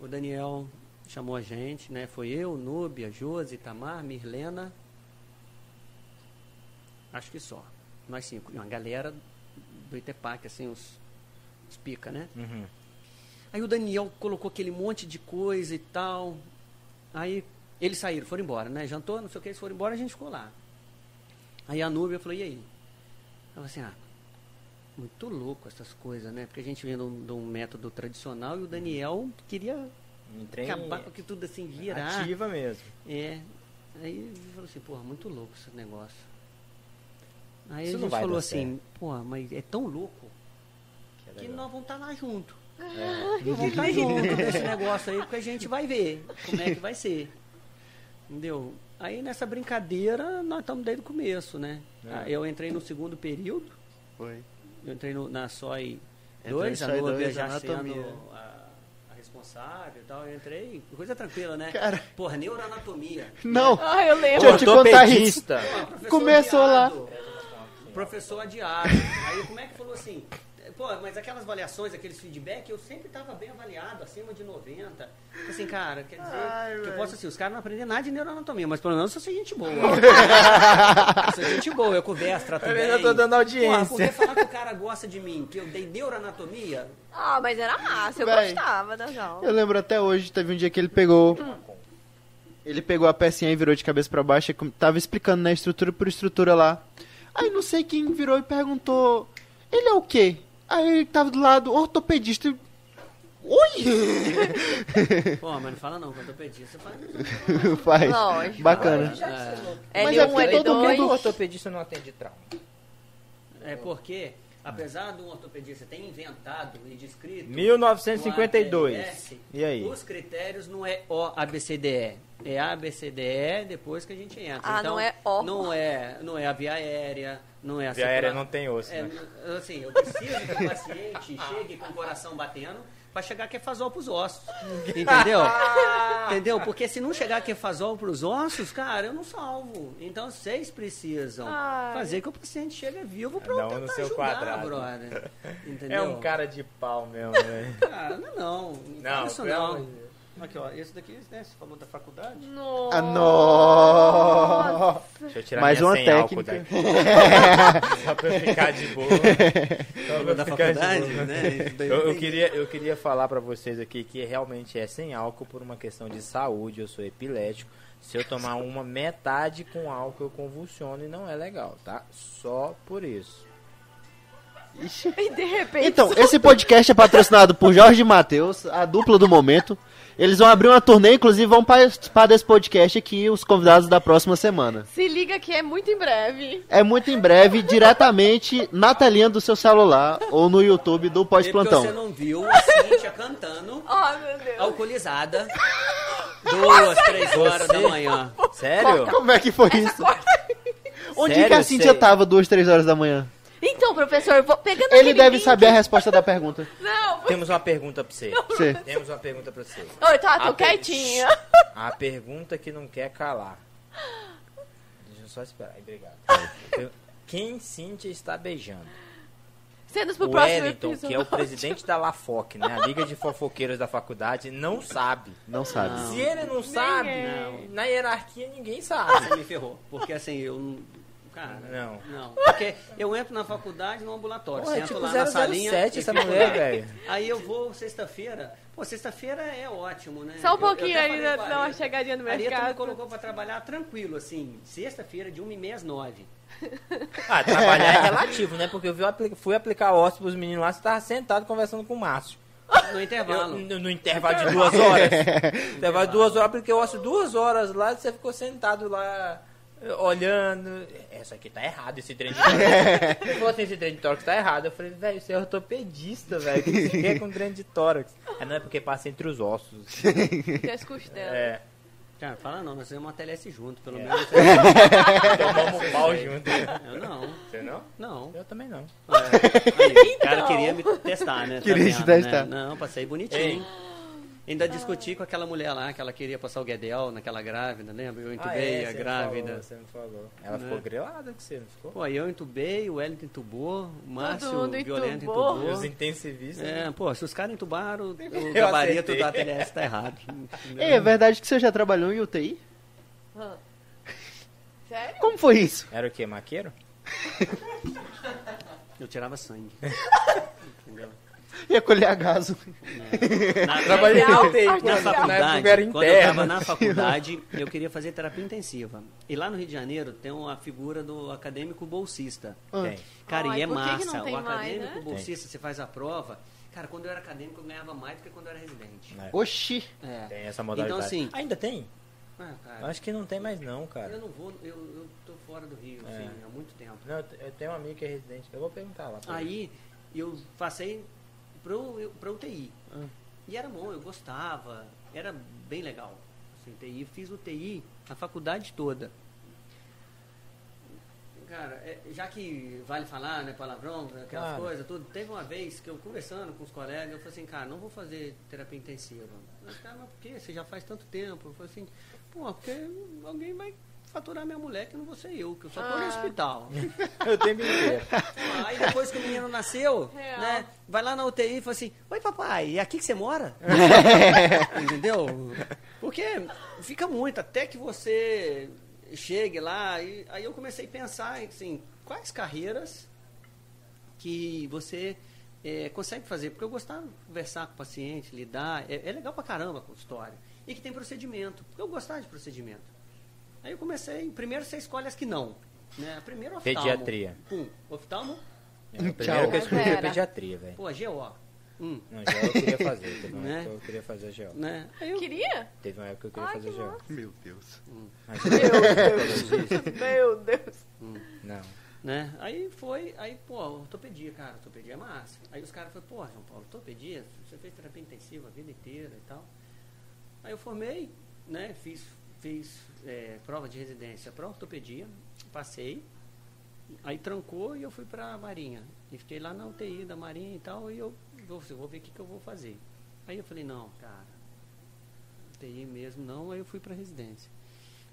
O Daniel chamou a gente, né, foi eu, Núbia, Josi, Tamar, Mirlena, acho que só. Nós cinco. Uma galera do Itepac, assim, os, os pica, né? Uhum. Aí o Daniel colocou aquele monte de coisa e tal. Aí eles saíram, foram embora, né? Jantou, não sei o que, eles foram embora, a gente ficou lá. Aí a Núbia falou, e aí? Ela assim, ah, muito louco essas coisas, né? Porque a gente vem de um, de um método tradicional e o Daniel queria Entrei acabar com que tudo assim, virar. ativa mesmo. É. Aí ele falou assim, porra, muito louco esse negócio. Aí Isso a gente falou assim, porra, mas é tão louco Que é que legal. nós vamos estar lá junto. É. Nós vamos estar junto nesse <laughs> negócio aí, porque a gente vai ver como é que vai ser. Entendeu? Aí nessa brincadeira, nós estamos desde o começo, né? É. Ah, Eu entrei no segundo período, Foi. eu entrei no- na SOI Entrou 2, em a SOI Nubia 2, já anatomia. sendo a, a responsável e tal. Eu entrei, coisa tranquila, né? Cara. Porra, neuroanatomia. Não, Ah, eu lembro. Deixa eu te contar. Pô, Começou lá. adiado. Professor adiado. Aí como é que falou assim? Pô, mas aquelas avaliações, aqueles feedback, eu sempre estava bem avaliado, acima de 90. Assim, cara, quer dizer, Ai, que eu posso assim, os caras não aprendem nada de neuroanatomia, mas pelo menos eu sou gente boa. <laughs> eu sou gente boa, eu converso, trato Eu bem. ainda tô dando audiência. Porra, porque falar que o cara gosta de mim, que eu dei neuroanatomia, Ah, mas era massa, eu gostava das aulas. Eu lembro até hoje, teve um dia que ele pegou. Ele pegou a pecinha e virou de cabeça pra baixo e tava explicando, né, estrutura por estrutura lá. Aí não sei quem virou e perguntou: Ele é o quê? Aí ele tava do lado, ortopedista. Oi! pô, mas não fala não, pedi, você fala. Faz. Lógico. Bacana. É, Mas é L1, porque todo L2. mundo- ortopedista não atende trauma. é porque, apesar do ortopedista ter inventado e descrito 1952. no ABS, E aí? Os critérios não é O, A, B, C, D, E. É A, B, C, D, E depois que a gente entra. Ah, então, não é O. Não é, não é a via aérea, não é a Via aérea não tem osso, É, né? assim, eu preciso que o paciente <laughs> chegue com o coração batendo para chegar quefazol pros ossos. Entendeu? <laughs> Entendeu? Porque se não chegar quefazol pros ossos, cara, eu não salvo. Então vocês precisam Ai. fazer que o paciente chegue vivo para Cada eu um no tentar seu ajudar, quadrado. brother. Entendeu? É um cara de pau mesmo, velho. Cara, não, não. Não, Não, isso não. Aqui, ó, esse daqui, né, você falou da faculdade? Nossa. Ah, nossa! Deixa eu tirar Mais minha uma sem álcool técnica. daqui. <laughs> Só pra eu ficar de boa. Só da eu ficar de faculdade, boa. né? Eu, eu queria, eu queria falar pra vocês aqui que realmente é sem álcool por uma questão de saúde. Eu sou epilético. Se eu tomar uma metade com álcool, eu convulsiono e não é legal, tá? Só por isso. Ixi. E de repente. Então, esse podcast é patrocinado por Jorge Matheus, a dupla do momento. Eles vão abrir uma turnê, inclusive vão participar desse podcast aqui, os convidados da próxima semana. Se liga que é muito em breve. É muito em breve, diretamente na telinha do seu celular ou no YouTube do porque você Pós-Plantão. não viu a Cíntia cantando, <laughs> Oh, meu Deus. alcoolizada, duas, três horas da manhã. Sério? Como é que foi isso? Onde Sério? que a Cintia Sei. tava duas, três horas da manhã? Então, professor, eu vou pegando Ele deve link- saber a resposta da pergunta. <laughs> Não, Temos uma pergunta pra você. Você. Temos uma pergunta pra você. Oi, tá, tô A per- quietinha. A pergunta que não quer calar. Deixa eu só esperar. Aí, Obrigado. Eu- Quem Cíntia está beijando? Cenas pro o próximo Wellington, episódio. que é o presidente da LAFOC, né? A Liga de Fofoqueiros da faculdade, não sabe. Não sabe. Não. Se ele não sabe, Não. na hierarquia ninguém sabe. Você me ferrou. Porque assim, eu não. Cara, Não. não. Porque eu entro na faculdade no ambulatório. É sento tipo lá na salinha. 007 e essa mulher, velho. Aí eu vou sexta-feira. Pô, sexta-feira é ótimo, né? Só um Eu- eu pouquinho até aí, falei dá uma chegadinha no A Areta me mercado. colocou pra trabalhar tranquilo, assim, sexta-feira de 1h30 às 9 Ah, trabalhar é relativo, né? Porque eu fui aplicar ósseo pros meninos lá, você tava sentado conversando com o Márcio. no Eu- intervalo. no, <laughs> no intervalo de duas horas. intervalo de duas horas, porque eu ósseo duas horas lá, você ficou sentado lá, olhando. Essa aqui tá errado, esse trem de tórax. Ele falou assim, esse trem de tórax tá errado. Eu falei, velho, você é ortopedista, velho. O que você quer com trem de tórax? Ah, não é porque passa entre os ossos. <laughs> Que as costelas. É, Cara, fala não, nós fizemos uma TLS junto, pelo É. menos. <laughs> tomamos um pau junto. Eu não, Você não? não. Eu também não. É, aí, o cara queria me testar, né? Tá Queria vendo, te testar. Né? Não, passei bonitinho. Ainda discuti com aquela mulher lá, que ela queria passar o Guedel naquela grávida, lembra? Eu entubei Ah, é, a você grávida. falou, você me falou. Ela Né? ficou grelada com você, não ficou? Pô, aí eu entubei, o Wellington entubou, o Márcio Violento entubou. entubou. E os intensivistas. né? É, pô, se os caras entubaram, o gabarito da TLS tá errado. Ei, é verdade que você já trabalhou em UTI? Ah. Sério? Como foi isso? Era o quê? Maqueiro? Eu tirava sangue. <laughs> Ia colher a gaso. <laughs> Na, Trabalhei na na faculdade, quando eu estava na faculdade, eu queria fazer terapia intensiva. E lá no Rio de Janeiro tem uma figura do acadêmico bolsista. Tem. Cara, Ai, e é por que que massa. o mais, acadêmico né? bolsista, você faz a prova. Cara, quando eu era acadêmico, eu ganhava mais do que quando eu era residente. É, Oxi. É. Tem essa modalidade. Então, assim, Ainda tem? ah, cara, Acho que não tem mais não, cara. eu não vou, eu, eu tô fora do Rio, É. assim, há muito tempo. Não, eu te- eu tenho um amigo que é residente. Eu vou perguntar lá. pra ele. Aí eu passei pro, pra UTI. Ah. E era bom, eu gostava, era bem legal. Assim, TI, fiz o TI a faculdade toda. Cara, é, já que vale falar, né, palavrão, aquelas Claro. coisas, tudo, teve uma vez que eu conversando com os colegas, eu falei assim, cara, não vou fazer terapia intensiva. Mas, cara, mas por quê? Você já faz tanto tempo. Eu falei assim, pô, porque alguém vai faturar minha mulher que não vou ser eu, que eu só tô no Ah. hospital. <laughs> Eu tenho inteiro. Aí depois que o menino nasceu, Real. né? Vai lá na UTI e fala assim, oi papai, é aqui que você mora? <laughs> Entendeu? Porque fica muito, até que você chegue lá, e aí eu comecei a pensar assim, quais carreiras que você eh, consegue fazer, porque eu gostava de conversar com o paciente, lidar, é, é legal pra caramba com história. E que tem procedimento, porque eu gostava de procedimento. Aí eu comecei, primeiro você escolhe as que não. Né? Primeiro oftalmo. Pediatria. Pum, oftalmo, É, o primeiro que eu escolhi Era. pediatria, velho. pô, GO. Hum, Não, GO eu queria fazer. Teve uma <laughs> Né? época que eu queria fazer GO. né? Aí eu, Queria? Teve uma época que eu queria Ai, fazer que GO. Meu Deus. Mas <laughs> Meu Deus. não. né? Aí foi, aí, pô, ortopedia, cara, ortopedia é massa. Aí os caras falaram, pô, João Paulo, ortopedia, você fez terapia intensiva a vida inteira e tal. Aí eu formei, né, fiz, fiz é, prova de residência para ortopedia, passei, aí trancou e eu fui pra Marinha. E fiquei lá na UTI da Marinha e tal, e eu vou, eu vou ver o que, que eu vou fazer. Aí eu falei, não, cara, UTI mesmo não, aí eu fui pra residência.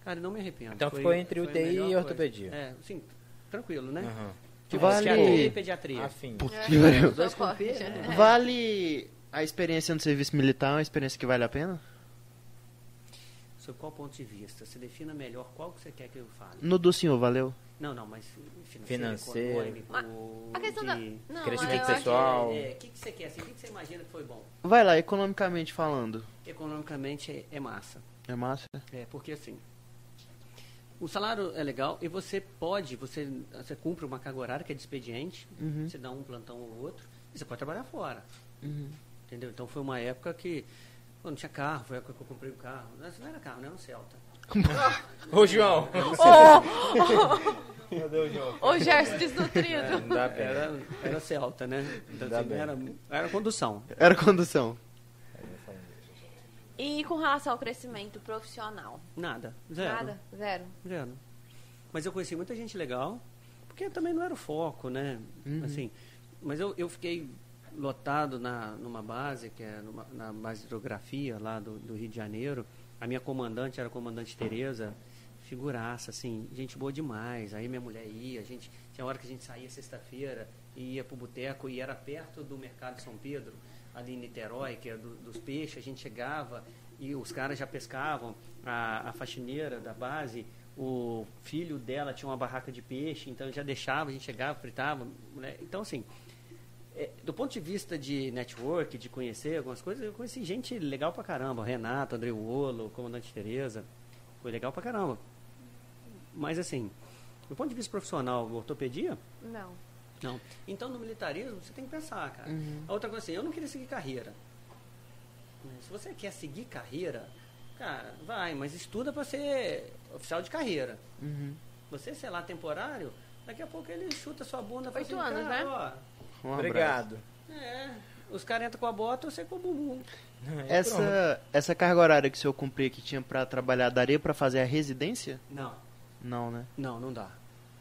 Cara, não me arrependo. Então Foi- ficou entre foi a UTI e melhor coisa. ortopedia. É, sim, tranquilo, né? Que vale- Psiquiatria e pediatria. Afim. É. é. Vale a experiência no serviço militar, uma experiência que vale a pena? Sob qual ponto de vista? Você defina melhor qual que você quer que eu fale. No do senhor, valeu? Não, não, mas financeiro, Financeiro. econômico, A questão da. de... Não, Crescimento pessoal. É, o que, que você quer? Assim, o que, que você imagina que foi bom? Vai lá, economicamente falando. Economicamente é, é massa. É massa? É, porque assim, o salário é legal e você pode, você, você cumpre uma carga horária que é de expediente, Uhum. você dá um plantão ou outro, e você pode trabalhar fora. Uhum. Entendeu? Então foi uma época que pô, não tinha carro, foi a época que eu comprei o carro. Não, não era carro, não era um Celta. Ô, João. Ô, Meu Deus, João. ô Gerson desnutrido. Dá pena. Era, era Celta, né? Então, assim, era, era condução. Era condução. E com relação ao crescimento profissional? Nada. Zero. Nada? Zero. Zero. Mas eu conheci muita gente legal, porque também não era o foco, né? Uhum. Assim, mas eu, eu fiquei lotado na, numa base, que é numa, na base de hidrografia lá do, do Rio de Janeiro. A minha comandante era a comandante Tereza, figuraça, assim, gente boa demais. Aí minha mulher ia, a gente, tinha hora que a gente saía sexta-feira e ia pro boteco e era perto do mercado São Pedro, ali em Niterói, que é do- dos peixes, a gente chegava e os caras já pescavam, a, a faxineira da base, o filho dela tinha uma barraca de peixe, então já deixava, a gente chegava, fritava, né? então assim, do ponto de vista de network, de conhecer algumas coisas, eu conheci gente legal pra caramba. Renato, André Wolo, Comandante Tereza. Foi legal pra caramba. Mas assim, do ponto de vista profissional, ortopedia, Não. não. Então no militarismo você tem que pensar, cara. Uhum. A outra coisa assim, eu não queria seguir carreira. Se você quer seguir carreira, cara, vai, mas estuda pra ser oficial de carreira. Uhum. Você, sei lá, temporário, daqui a pouco ele chuta sua bunda e Oito assim, anos, cara, né? ó, Um Obrigado. é, os caras entram com a bota, você com o bumbum. Essa, essa carga horária que o senhor cumpria que tinha pra trabalhar, daria pra fazer a residência? Não, Não, né? não, não dá.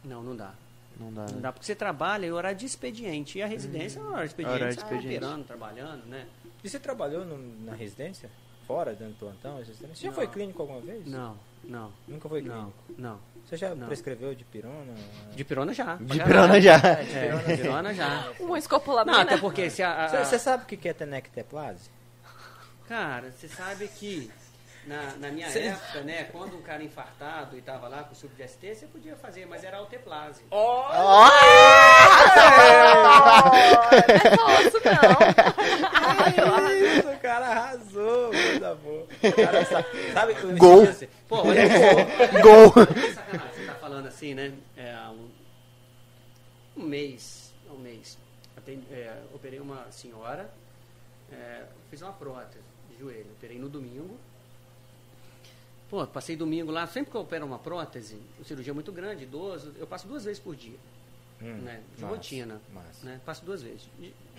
Não, não dá. Não dá. Não né? dá porque você trabalha em horário de expediente. E a residência é horário de expediente. Horário de você tá expediente. operando, trabalhando, né? E você trabalhou no- na residência? Fora, dentro do plantão? Você já Não. foi clínico alguma vez? Não, não, Nunca foi não, clínico? não. Você já Não. prescreveu de pirona? De pirona já. De pirona já. É, <laughs> de É, pirona, de pirona já. Um Não, escopolamento. até porque se a... Você, sabe o que é tenecteplase? Cara, você sabe que Na, na minha Cê- época, né, quando um cara infartado e tava lá com o de ST, você podia fazer, mas era alteplase. É só osso, não. <laughs> Isso, o cara arrasou, coisa boa. O cara sabe, o- Gol. dia, Pô, olha só. Gol! Você tá falando assim, né? É, um, um mês, um mês, atendi- é, operei uma senhora, é, fiz uma prótese de joelho. Operei no domingo. Pô, passei domingo lá, sempre que eu opero uma prótese, uma cirurgia muito grande, idoso, eu passo duas vezes por dia, Hum, né? De massa, rotina. massa. Né? Passo duas vezes.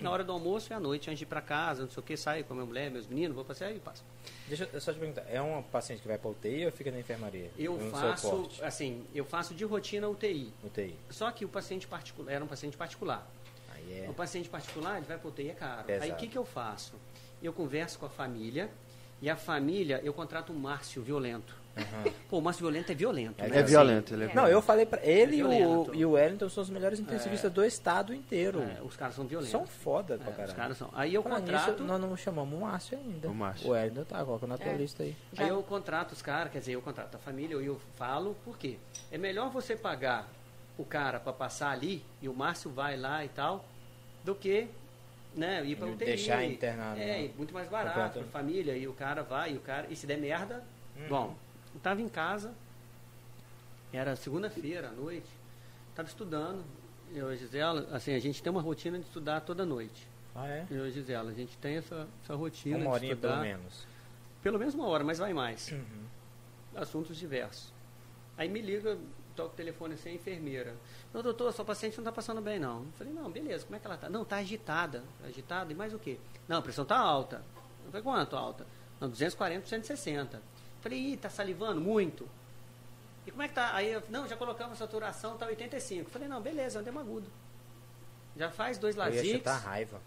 Na hora do almoço e à noite, antes de ir pra casa, não sei o que, saio com a minha mulher, meus meninos, vou passear e passo. Deixa eu só te perguntar, é uma paciente que vai pra UTI ou fica na enfermaria? Eu faço, assim, eu faço de rotina UTI. UTI. Só que o paciente particular era um paciente particular. Aí é. O paciente particular, ele vai para UTI, é caro. Pesado. Aí o que, que eu faço? Eu converso com a família e a família, eu contrato um Márcio violento. Aham. Pô, o Márcio violento é violento. É né? É assim, violento, ele é Não, eu falei pra ele É e, o, violento. e o Wellington são os melhores intensivistas do estado inteiro. É, os caras são violentos. São foda pra É, caralho. os caras são. Aí eu Falando contrato. nisso, nós não chamamos o Márcio ainda. O Márcio. O Wellington tá, coloca na tua É. lista aí. Já- Aí eu contrato os caras, quer dizer, eu contrato a família, eu, eu falo, por quê? É melhor você pagar o cara para passar ali, e o Márcio vai lá e tal, do que né, ir para E UTI. deixar internado, É, né? e muito mais barato para família, e o cara vai, e o cara, e se der merda, Uhum. bom. Eu tava em casa, era segunda-feira à noite, tava estudando, eu e a Gisela, assim, a gente tem uma rotina de estudar toda noite. Ah, é? Eu e a Gisela, a gente tem essa, essa rotina Uma de horinha estudar. pelo menos. Pelo menos uma hora, mas vai mais Uhum. assuntos diversos. Aí me liga, toca o telefone assim, a enfermeira. Não, doutor, sua paciente não está passando bem, não. Eu falei, não, beleza, como é que ela está? Não, está agitada. Agitada, e mais o quê? Não, a pressão está alta. Eu falei, quanto alta? Não, 240 por 160. Falei, ih, está salivando muito. E como é que tá? Aí, eu, não, já colocamos a saturação, está 85. Eu falei, não, beleza, é um demagudo. Já faz dois Lasix. chutar raiva.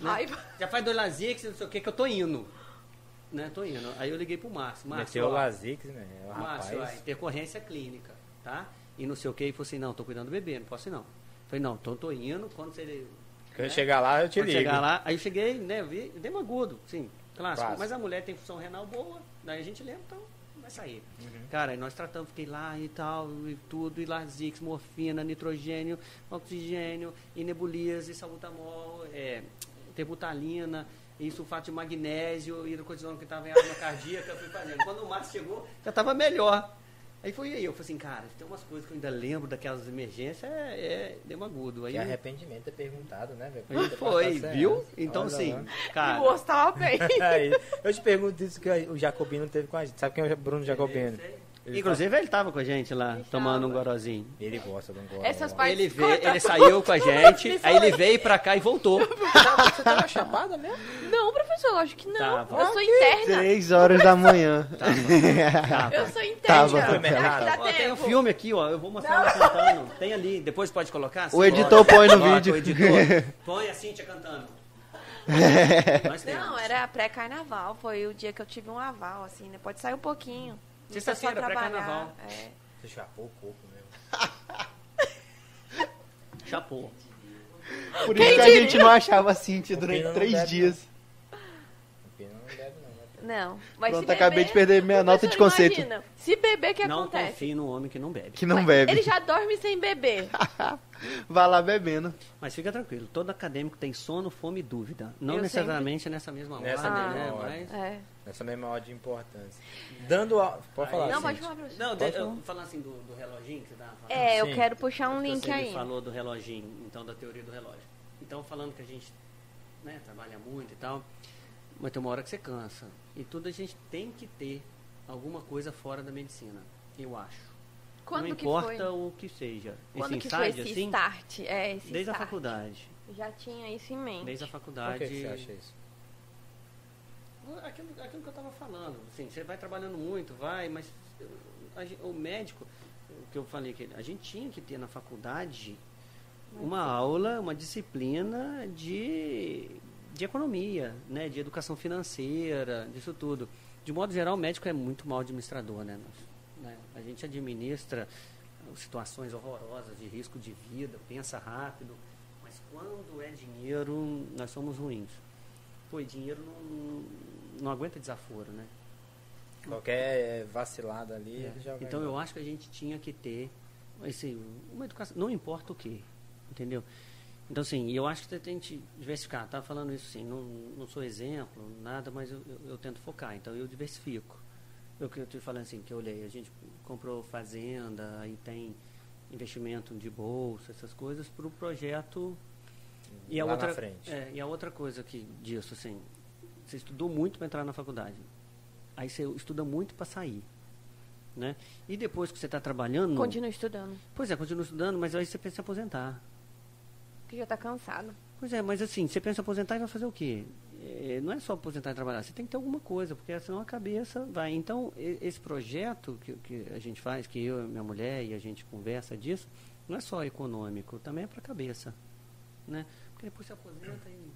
né? Raiva. Já faz dois Lasix, não sei o que, que eu tô indo. Né, tô indo. Aí eu liguei pro Márcio. Márcio, Meteu o ó, Lasix, né? O Márcio, ó, rapaz. intercorrência clínica, tá? E não sei o que, e falou assim, não, tô cuidando do bebê, não posso ir não. Falei, não, então tô indo, quando você... Quando né, chegar lá, eu te quando ligo. chegar lá, aí eu cheguei, né, vi, dei uma agudo, sim, clássico. Clássico. Mas a mulher tem função renal boa, daí a gente lembra, então vai sair. Uhum. Cara, nós tratamos, fiquei lá e tal, e tudo, e Lasix, morfina, nitrogênio, oxigênio, e nebuliza, e salbutamol, é, terbutalina, e sulfato de magnésio, e hidrocortisona que estava em asma cardíaca, fui fazendo. Quando o Márcio chegou, já estava melhor. Aí foi aí, eu falei assim, cara, tem umas coisas que eu ainda lembro daquelas emergências, é, é deu agudo. Aí Que arrependimento é perguntado, né, velho? <laughs> foi, viu? Então Olha sim, lá. cara. O osso tava bem. <laughs> Aí, eu te pergunto isso que o Jacobino teve com a gente. Sabe quem é o Bruno Jacobino? Ele Inclusive ele estava com a gente lá, Ele tomando um tava. gorozinho. tá- Ele gosta de um gol. Essas partes Ele, veio, ele saiu com a <laughs> gente, aí ele veio pra cá e voltou. <laughs> Você tava chapada mesmo? Não, professor, acho que não. Tava. Eu sou interna. Três horas da manhã. Eu sou interna. Tava. Dá Ó, tem um filme aqui, ó. Eu vou mostrar ela cantando. Tem ali, depois pode colocar? O editor põe no Coloca, vídeo. O editor. <laughs> Põe a Cíntia cantando. Não, era pré-carnaval. Foi o dia que eu tive um aval, assim, né? Pode sair um pouquinho. Não Sexta-feira, pré-carnaval. É. Você chapou o corpo mesmo. <laughs> Chapou. Por isso que a gente não achava a Cintia durante não três deve, dias. O Pena não deve não, né? Não. Mas Pronto, se acabei beber, de perder minha nota de conceito. Imagina, se beber, o que Não acontece? confie no homem que não bebe. Que não Mas bebe. Ele já dorme sem beber. <laughs> Vai lá bebendo. Mas fica tranquilo, todo acadêmico tem sono, fome e dúvida. Não Eu necessariamente nessa mesma hora, Nessa mesma né? hora. Mas... É. Nessa mesma ordem de importância. Dando a... Pode falar, Não, pode falar, professor. Não, Pode de, eu, falar. falando assim do, do reloginho que você tava falando. É, eu Sim. quero puxar um link Você aí. falou do reloginho, então da teoria do relógio. Então falando que a gente né, trabalha muito e tal, mas tem uma hora que você cansa. E tudo a gente tem que ter alguma coisa fora da medicina, eu acho. Quando Não que importa foi? o que seja. Quando esse que foi esse assim, start? É, esse desde a start. faculdade. Eu Já tinha isso em mente. Desde a Por faculdade. que, que você acha isso? Aquilo, aquilo que eu estava falando, assim, você vai trabalhando muito, vai, mas a o médico, o que eu falei, que a gente tinha que ter na faculdade uma aula, uma disciplina de, de economia, né, de educação financeira, disso tudo. De modo geral, o médico é muito mal administrador, né? Né? A gente administra situações horrorosas de risco de vida, pensa rápido, mas quando é dinheiro, nós somos ruins. Pô, dinheiro não, não aguenta desaforo, né? Qualquer vacilada ali, ele já vai. Então eu acho que a gente tinha que ter esse, uma educação, não importa o que, entendeu? Então, assim, eu acho que tem que diversificar. Estava falando isso assim, não, não sou exemplo, nada, mas eu, eu, eu tento focar. Então, eu diversifico. Eu que eu estou falando assim, que eu olhei, a gente comprou fazenda, aí tem investimento de bolsa, essas coisas, para o projeto. E a Lá outra, na frente. É, e a outra coisa que disso, assim, você estudou muito para entrar na faculdade. Aí você estuda muito para sair. Né? E depois que você está trabalhando. Continua estudando. Pois é, continua estudando, mas aí você pensa em aposentar. Que já tá cansado. Pois é, mas assim, você pensa em aposentar e vai fazer o quê? É, não é só aposentar e trabalhar, você tem que ter alguma coisa, porque senão a cabeça vai. Então, esse projeto que, que a gente faz, que eu e minha mulher e a gente conversa disso, não é só econômico, também é para a cabeça. Né? Porque depois você aposenta e.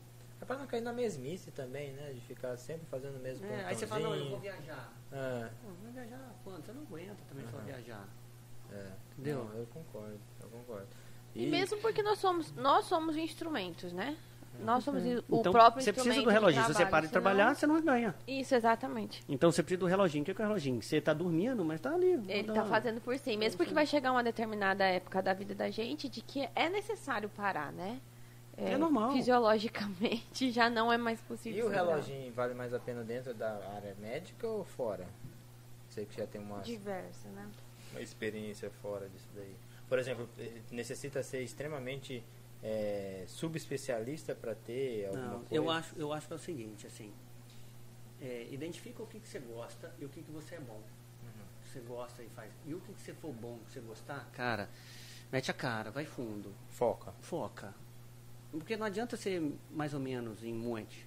É pra não cair na mesmice também, né? De ficar sempre fazendo o mesmo É, aí você fala, não, eu vou viajar. É, Pô, vai viajar quando? Você não aguenta também só Aham. viajar. é. Entendeu? Não, eu concordo, eu concordo. E, mesmo porque nós somos, nós somos instrumentos, né? Nós somos o então, próprio você precisa do reloginho. Se você para de senão- trabalhar, você não ganha. Isso, exatamente. Então você precisa do reloginho. O que é, que é o reloginho? Você está dormindo, mas está ali. Ele rodando. tá fazendo por si. Mesmo porque vai chegar uma determinada época da vida da gente de que é necessário parar, né? É normal. Fisiologicamente <laughs> já não é mais possível. E o reloginho vale mais a pena dentro da área médica ou fora? Você que já tem uma, Diverso, né? uma experiência fora disso daí. Por exemplo, eh, necessita ser extremamente eh, subespecialista para ter alguma Não, coisa? eu acho, eu acho que é o seguinte, assim, é, identifica o que, que você gosta e o que, que você é bom. Você gosta e faz. E o que, que você for bom, que você gostar, cara, mete a cara, vai fundo, Foca. foca. Porque não adianta ser mais ou menos em um monte.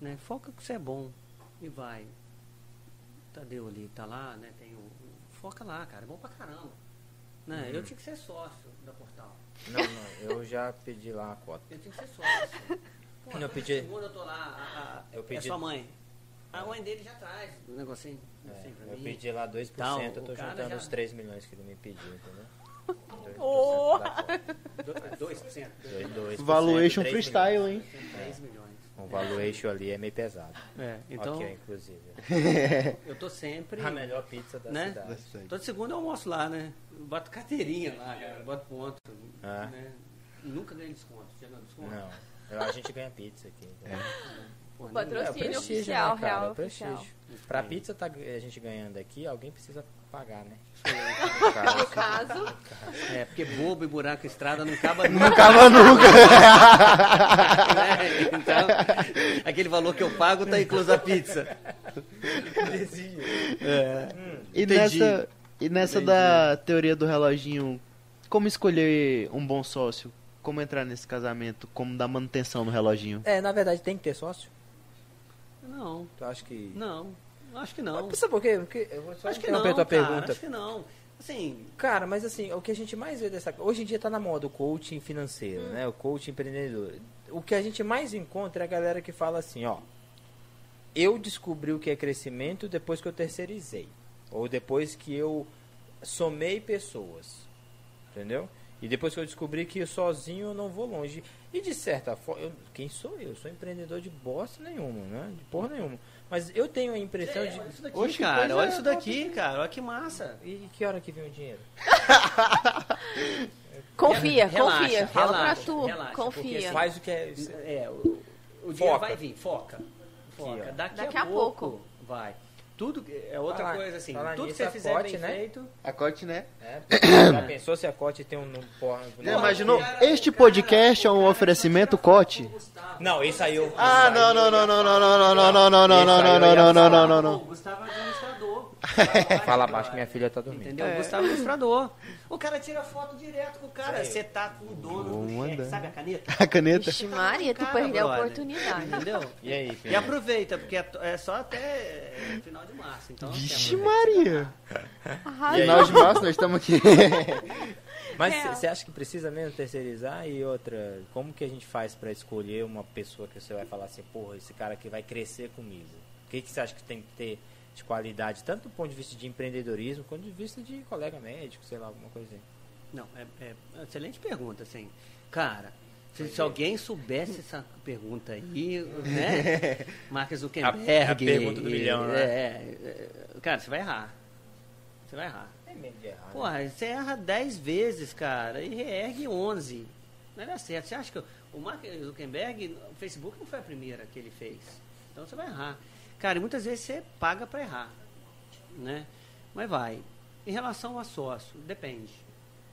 Né? Foca que você é bom e vai. Tadeu ali, tá lá, né? Tem o, o- foca lá, cara, é bom pra caramba. Né? Eu tinha que ser sócio da Portal. Não, não, eu já pedi lá a cota. Eu tinha que ser sócio. <laughs> Pô, Eu pedi- Segunda eu tô lá, a, a, Eu é pedi- sua mãe. A mãe dele já traz um negocinho É, assim eu mim. pedi lá 2%, Tal, eu tô o juntando já- os 3 milhões que ele me pediu, entendeu? 2% Oh! 2%. Dois- dois por Valuation cento, três freestyle, milhões. hein? 3 milhões. O valuation ali é meio pesado. É, então ok, inclusive. <laughs> eu tô sempre. A melhor pizza da Né? cidade. Toda segunda eu almoço lá, né? Eu boto carteirinha lá, cara. Boto ponto. Ah. Né? Nunca ganho desconto. Já ganhou desconto? Não, eu- a gente ganha pizza aqui. entendeu? Pô, O não- patrocínio É o prestígio, oficial, né, cara? real É o prestígio. oficial. Pra pizza tá a gente ganhando aqui, alguém precisa pagar, né? No caso, É, porque bobo e buraco e estrada não acaba <laughs> Não acaba nunca. né? <laughs> Então, aquele valor que eu pago tá incluso a pizza. É. E Entendi. nessa, e nessa da teoria do reloginho, como escolher um bom sócio? Como entrar nesse casamento? Como dar manutenção no reloginho? É, na verdade tem que ter sócio. Não, Tu acha que. não. Acho que não. Sabe por quê? Porque eu vou só Acho que não, a tua cara, pergunta. Acho que não. Assim, Cara, mas assim, o que a gente mais vê dessa. Hoje em dia tá na moda o coaching financeiro, né? O coaching empreendedor. O que a gente mais encontra é a galera que fala assim, ó. Eu descobri o que é crescimento depois que eu terceirizei. Ou depois que eu somei pessoas. Entendeu? E depois que eu descobri que sozinho eu não vou longe. E de certa forma, eu- quem sou eu? Eu sou empreendedor de bosta nenhuma, né? De porra nenhuma. Mas eu tenho a impressão é, de. olha isso daqui, Oxe, cara. Olha isso daqui, cara. Olha que massa. E que hora que vem o dinheiro? <laughs> confia, Relaxa, confia. Fala relaxa, pra tu. relaxa, confia. Faz o que é. É, o, o dinheiro Foca. vai vir, foca. Foca. Daqui, Daqui a, a pouco, pouco. vai. Tudo é outra Falar- coisa assim. Tudo que nisso, você a fizer Cote, bem né? feito. A Cote, né? É, já pensou se a Cote tem um. um porra, Já imaginou? Este podcast é um oferecimento Cote? Não, isso aí eu. Ah, não, não, não, não, não, não, não, não, não, não, não, não, não, não, não, não, não, não, O não. Gustavo é administrador. <laughs> Fala abaixo que minha filha tá dormindo. Entendeu? O Gustavo é administrador. O cara tira foto direto com o cara. Você tá com o dono do Vamos cheque, andar. sabe a caneta? <laughs> A caneta. Vixe Maria, tu perdeu a brother. oportunidade. Entendeu? E aí, E aproveita, porque é é só até é, final de março. Então, Vixe assim, Maria. Arrasou. Final de março nós estamos aqui. <laughs> Mas você acha que precisa mesmo terceirizar? E outra, como que a gente faz pra escolher uma pessoa que você vai falar assim, porra, esse cara aqui vai crescer comigo? O que, que você acha que tem que ter de qualidade, tanto do ponto de vista de empreendedorismo, quanto de vista de colega médico, sei lá, alguma coisa assim? Não, é, é excelente pergunta, assim. Cara, Se, se alguém soubesse essa pergunta aí, né? <laughs> Mark Zuckerberg. A- a pergunta do milhão, né? é, é, cara, você vai errar. Você vai errar. Tem medo de errar. né? Porra, você erra 10 vezes, cara, e reergue 11. Não dá certo. Você acha que o Mark Zuckerberg, o Facebook não foi a primeira que ele fez. Então você vai errar. Cara, e muitas vezes você paga para errar, né? Mas vai. Em relação a sócio, depende.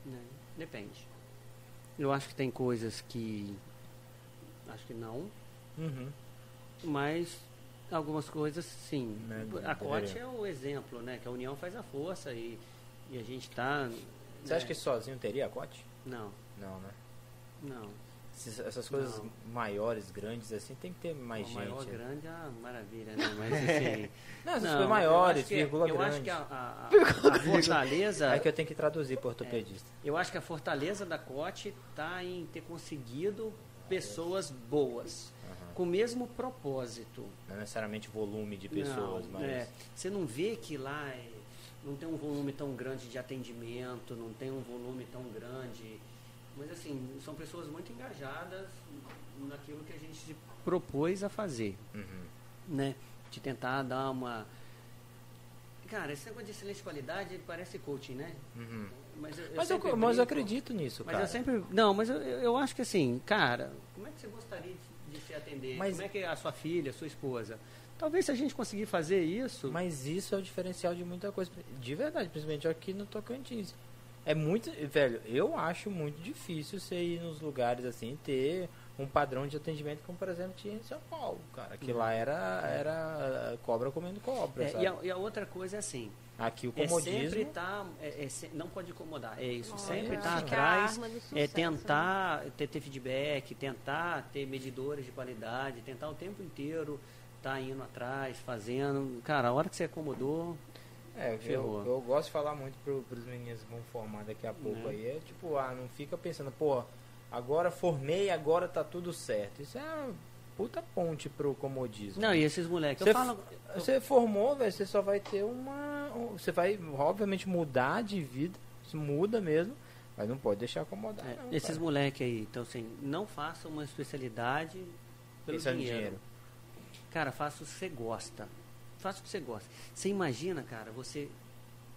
né? Depende. Eu acho que tem coisas que acho que não, Uhum. mas algumas coisas sim. Né, A COT é o exemplo, né? Que a união faz a força e, e a gente tá. Você acha que sozinho teria a cote? Não, Não, né? não. Esses- Essas coisas Não. maiores, grandes, assim, tem que ter mais gente. maior grande é uma maravilha, né? Mas assim. <laughs> Não, essas não, coisas maiores, eu acho que- vírgula Eu grande. acho que a, a- a- a fortaleza. É que eu tenho que traduzir para ortopedista. Eu acho que a fortaleza da COT está em ter conseguido pessoas boas, com o mesmo propósito. Não necessariamente volume de pessoas, Não, mas. é, você não vê que lá é- não tem um volume tão grande de atendimento, não tem um volume tão grande. Mas assim, são pessoas muito engajadas naquilo que a gente se propôs a fazer. Uhum. né? De tentar dar uma. Cara, esse negócio de excelente qualidade parece coaching, né? Uhum. Mas eu, eu Mas, eu, sempre mas eu acredito nisso, Mas cara. eu sempre. Não, mas eu, eu eu acho que assim, cara, como é que você gostaria de, de se atender? Mas- Como é que é a sua filha, a sua esposa? Talvez se a gente conseguir fazer isso. Mas isso é o diferencial de muita coisa. De verdade, principalmente aqui no Tocantins. É muito. Velho, eu acho muito difícil você ir nos lugares assim e ter um padrão de atendimento como, por exemplo, tinha em São Paulo, cara. Que lá era, era cobra comendo cobra, É, sabe? e, a, e a outra coisa é assim, Aqui o é comodismo. sempre tá, é, é se- não pode incomodar, é isso, Olha, sempre tá é atrás, é sucesso, né? tentar ter, ter feedback, tentar ter medidores de qualidade, tentar o tempo inteiro tá indo atrás, fazendo. Cara, a hora que você acomodou, É, eu, eu gosto de falar muito pro, pros meninos que vão formar daqui a pouco Né? aí. É tipo, ah, não fica pensando, pô, agora formei, agora tá tudo certo. Isso é uma puta ponte pro comodismo. Não, e esses moleques, Você, eu você formou, velho, você só vai ter uma. um- Você vai, obviamente, mudar de vida. Isso muda mesmo. Mas não pode deixar acomodar. é, não, esses moleques aí, então assim, não faça uma especialidade pelo Pensando dinheiro. dinheiro. Cara, faça o que você gosta. Faça o que você gosta. Você imagina, cara, você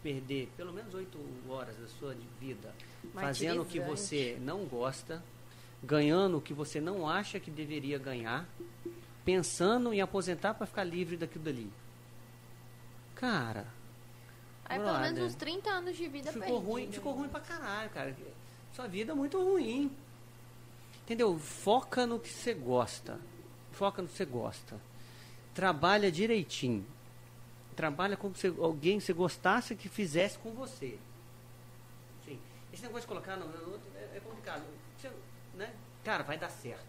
perder pelo menos oito horas da sua vida fazendo o que você não gosta, ganhando o que você não acha que deveria ganhar, pensando em aposentar para ficar livre daquilo dali. Cara, Aí pelo brother, menos uns 30 anos de vida ficou perdido. ruim, ficou ruim pra caralho, cara. Sua vida é muito ruim. Entendeu? Foca no que você gosta. Foca no que você gosta. Trabalha direitinho. Trabalha como se alguém você gostasse que fizesse com você. Sim. Esse negócio de colocar no, é, é complicado. Você, né? Cara, vai dar certo.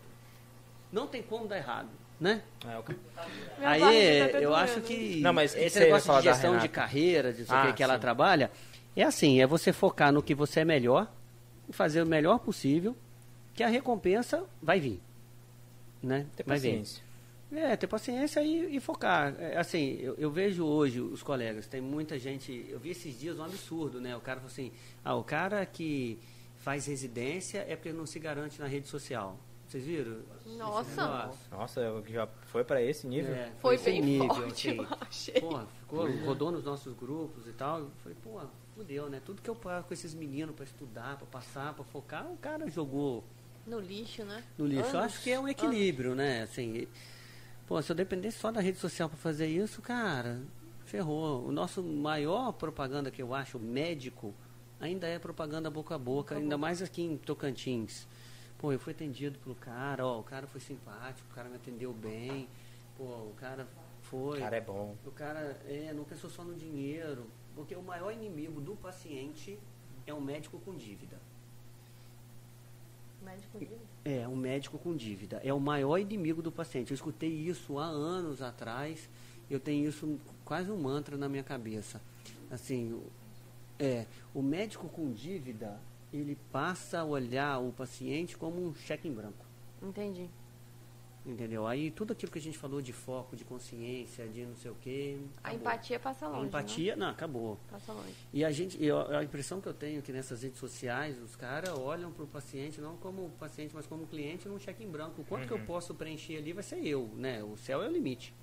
Não tem como dar errado, né? É, o ca- Minha Aí tá eu acho que Não, mas esse negócio de gestão de carreira, de Ah, que, que ela trabalha, é assim, é você focar no que você é melhor, e fazer o melhor possível, que a recompensa vai vir. Né? ter vai vir. É, ter paciência e, e focar. É, assim, eu, eu vejo hoje os colegas, tem muita gente. Eu vi esses dias um absurdo, né? O cara falou assim: ah, o cara que faz residência é porque não se garante na rede social. Vocês viram? Nossa. Nossa, eu- já foi pra esse nível? É, Foi esse bem nível, forte, assim. eu achei. Pô, ficou, rodou nos nossos grupos e tal. Eu falei, pô, fudeu, né? Tudo que eu pago com esses meninos pra estudar, pra passar, pra focar, o cara jogou No lixo, né? no lixo. Eu Anos, acho que é um equilíbrio, né? Assim, pô, se eu dependesse só da rede social pra fazer isso, cara, ferrou. O nosso maior propaganda que eu acho médico ainda é propaganda boca a boca, ainda mais aqui em Tocantins. Pô, eu fui atendido pelo cara, ó, o cara foi simpático, o cara me atendeu bem, pô, o cara foi. O cara é bom. O cara é, não pensou só no dinheiro, porque o maior inimigo do paciente é um médico com dívida. Médico É, um médico com dívida. É o maior inimigo do paciente. Eu escutei isso há anos atrás. Eu tenho isso quase um mantra na minha cabeça. Assim, é, o médico com dívida, ele passa a olhar o paciente como um cheque em branco. Entendi. Entendeu? Aí tudo aquilo que a gente falou de foco, de consciência, de não sei o quê. A acabou. empatia passa A longe. empatia, não, acabou. Né? Passa longe. E a gente, eu- a impressão que eu tenho é que nessas redes sociais, os caras olham para o paciente não como paciente, mas como cliente num cheque em branco. O quanto que eu posso preencher ali vai ser eu, né? O céu é o limite,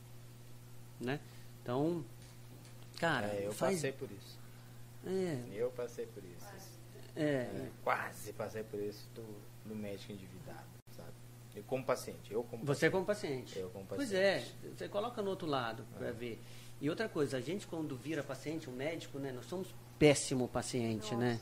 né? Então, cara, É, eu faz, passei por isso. é, Eu passei por isso. é, É, quase passei por isso do, do médico endividado? Eu como paciente, eu como você como paciente. Eu como Pois paciente. é, você coloca no outro lado para ver. E outra coisa, a gente quando vira paciente, o médico, né? Nós somos péssimo paciente, né?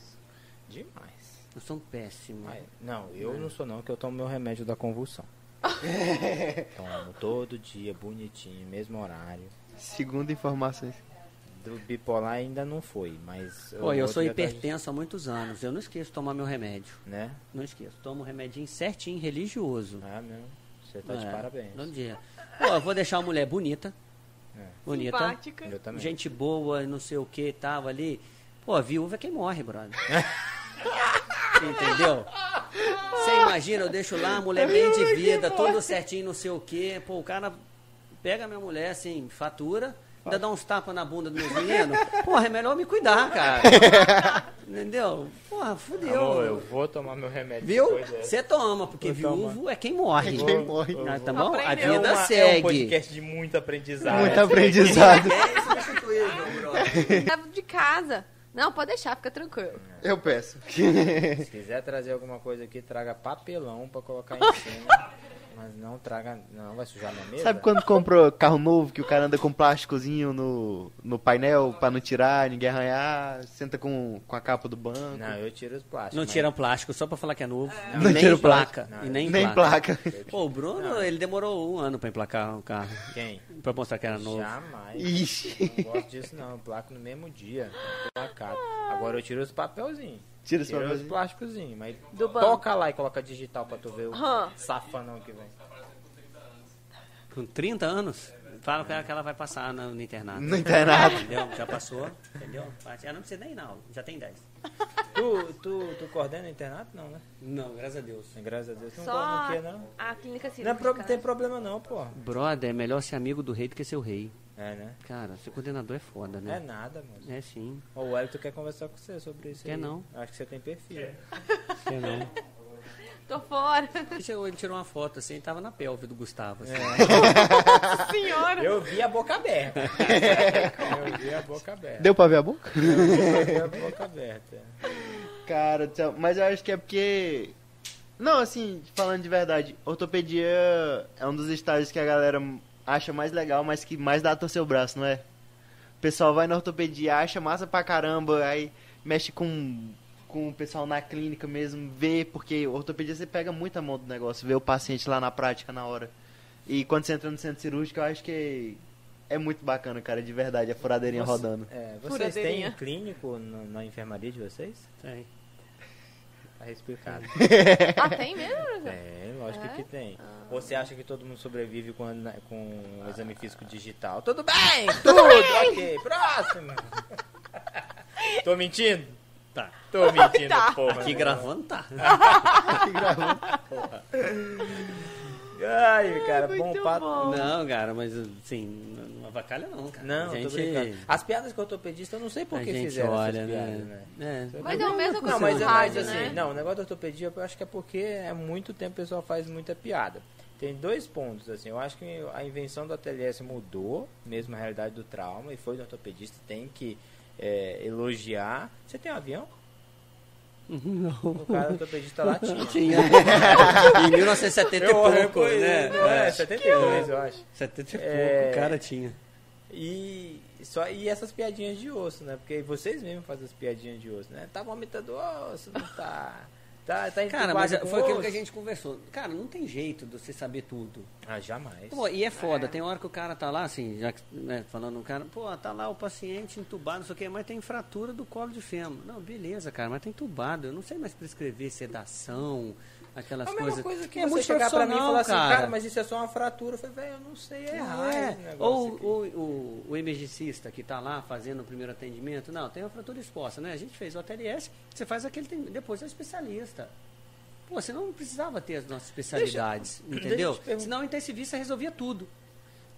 Demais. Nós somos péssimos. Não, eu não sou não, que eu tomo meu remédio da convulsão. <laughs> tomo todo dia, bonitinho, mesmo horário. Segundo informações. Do bipolar ainda não foi, mas... Pô, eu sou hipertenso há muitos anos. Eu não esqueço de tomar meu remédio. Né? Não esqueço. Tomo um remedinho certinho, religioso. Ah, meu, você tá de É, parabéns. Todo dia. Pô, eu vou deixar uma mulher bonita. É. Bonita. Simpática. Eu também. Gente boa, não sei o que tava ali. Pô, viúva é quem morre, brother. <laughs> Entendeu? Você imagina, eu deixo lá a mulher bem de vida, todo certinho, não sei o que. Pô, o cara pega a minha mulher assim, fatura, ainda dá uns tapas na bunda dos meus meninos. <laughs> Porra, é melhor eu me cuidar, cara. <laughs> Entendeu? Porra, fudeu. Amor, eu vou tomar meu remédio. Viu? Você toma, porque Vou tomar. viúvo é quem morre. É quem morre. Ah, tá bom? A Aprendeu. vida é uma- É um segue. podcast de muito aprendizado. Muito <laughs> aprendizado. É substituível, brother. Levo de casa. Não, pode deixar, fica tranquilo. Eu peço. Se quiser trazer alguma coisa aqui, traga papelão pra colocar em cima. Mas não traga. Não, vai sujar minha mesa. Sabe quando comprou carro novo que o cara anda com plásticozinho no, no painel pra não tirar, ninguém arranhar, senta com, com a capa do banco? Não, eu tiro os plásticos. Não mas- tira plástico só pra falar que é novo. Não E nem tira o placa. plástico. E nem, Nem placa. placa. Pô, o Bruno, ele demorou um ano pra emplacar o carro. Quem? Pra mostrar que era novo. Jamais. Ixi. Não gosto disso não. Eu placo no mesmo dia. Placado. Agora eu tiro os papelzinhos. Tira esse Tira os papelzinho. plásticozinhos. Mas Do banco. toca lá e coloca digital pra tu ver o Hã. safanão que vem. Com 30 anos, fala pra ela que ela vai passar no, no internato. No internato. Entendeu? Já passou, entendeu? Ela não precisa nem ir, não. Já tem 10. Tu, tu, tu coordena o internato? Não, né? Não, graças a Deus. Graças a Deus. Tu não Só coordena o quê, não? a clínica Não é cirúrgica. pro, tem problema não, pô. Brother, é melhor ser amigo do rei do que ser o rei. É, né? Cara, ser coordenador é foda, É né? nada, mano. É, sim. Ó, O Wellington quer conversar com você sobre isso Quer aí. não. Acho que você tem perfil. Quer não. <laughs> Tô fora. Ele chegou, ele tirou uma foto assim, tava na pelve do Gustavo. Assim. Senhora. Eu vi a boca aberta. <laughs> Eu vi a boca aberta. Deu pra ver a boca? Eu vi a boca aberta. Cara, mas eu acho que é porque. Não, assim, falando de verdade, ortopedia é um dos estágios que a galera acha mais legal, mas que mais dá a torcer o braço, não é? O pessoal vai na ortopedia, acha massa pra caramba, aí mexe com, com o pessoal na clínica mesmo, vê, porque ortopedia você pega muita mão do negócio, vê o paciente lá na prática na hora. E quando você entra no centro cirúrgico, eu acho que é muito bacana, cara, de verdade, a furadeirinha Você- rodando. É, vocês Furadeirinha. têm clínico no- na enfermaria de vocês? Tem. Tá explicado. <laughs> Ah, tem mesmo? É, lógico É? que tem. Você acha que todo mundo sobrevive com, a- com o exame físico digital? Tudo bem, tudo, ok, próximo. <laughs> Tô mentindo? Tá. Tô mentindo, <laughs> Tá. porra. Aqui gravando tá. Ai, cara, bom bom. Não, cara, mas assim, não avacalha não, cara. Não, a gente. As piadas com ortopedista, eu não sei por a que fizeram olha, essas piadas, né? né? É. Mas é o mesmo com Não, o mas é rádio, mais né? assim, não, o negócio da ortopedia eu acho que é porque há muito tempo o pessoal faz muita piada. Tem dois pontos, assim, eu acho que a invenção do ATLS mudou, mesmo a realidade do trauma, e foi do ortopedista, tem que é, elogiar. Você tem um avião? Não. O cara do ortopedista lá tinha. Tinha. em 1970 e eu- pouco, né? Não é, 72, eu acho. 70 e pouco, É. o cara tinha. E, só, e essas piadinhas de osso, né? Porque vocês mesmos fazem as piadinhas de osso, né? Tá vomitando osso, não tá. Tá, tá Cara, mas com foi aquilo que a gente conversou. Cara, não tem jeito de você saber tudo. Ah, jamais. Pô, e é foda, tem hora que o cara tá lá, assim, já que, né, falando um cara, pô, tá lá o paciente entubado, não sei o que, mas tem fratura do colo de fêmur. Não, beleza, cara, mas tá entubado. Eu não sei mais prescrever sedação, aquelas É a mesma coisas. coisa que é você chegar pra mim e falar assim, cara, mas isso é só uma fratura. Eu falei, velho, eu não sei, é errado é. esse negócio Ou aqui. o, emergicista que está lá fazendo o primeiro atendimento, não, tem uma fratura exposta, né? A gente fez o ATLS, você faz aquele, depois é o especialista. Pô, senão não precisava ter as nossas especialidades, deixa entendeu? eu te perguntar. Senão o intensivista resolvia tudo.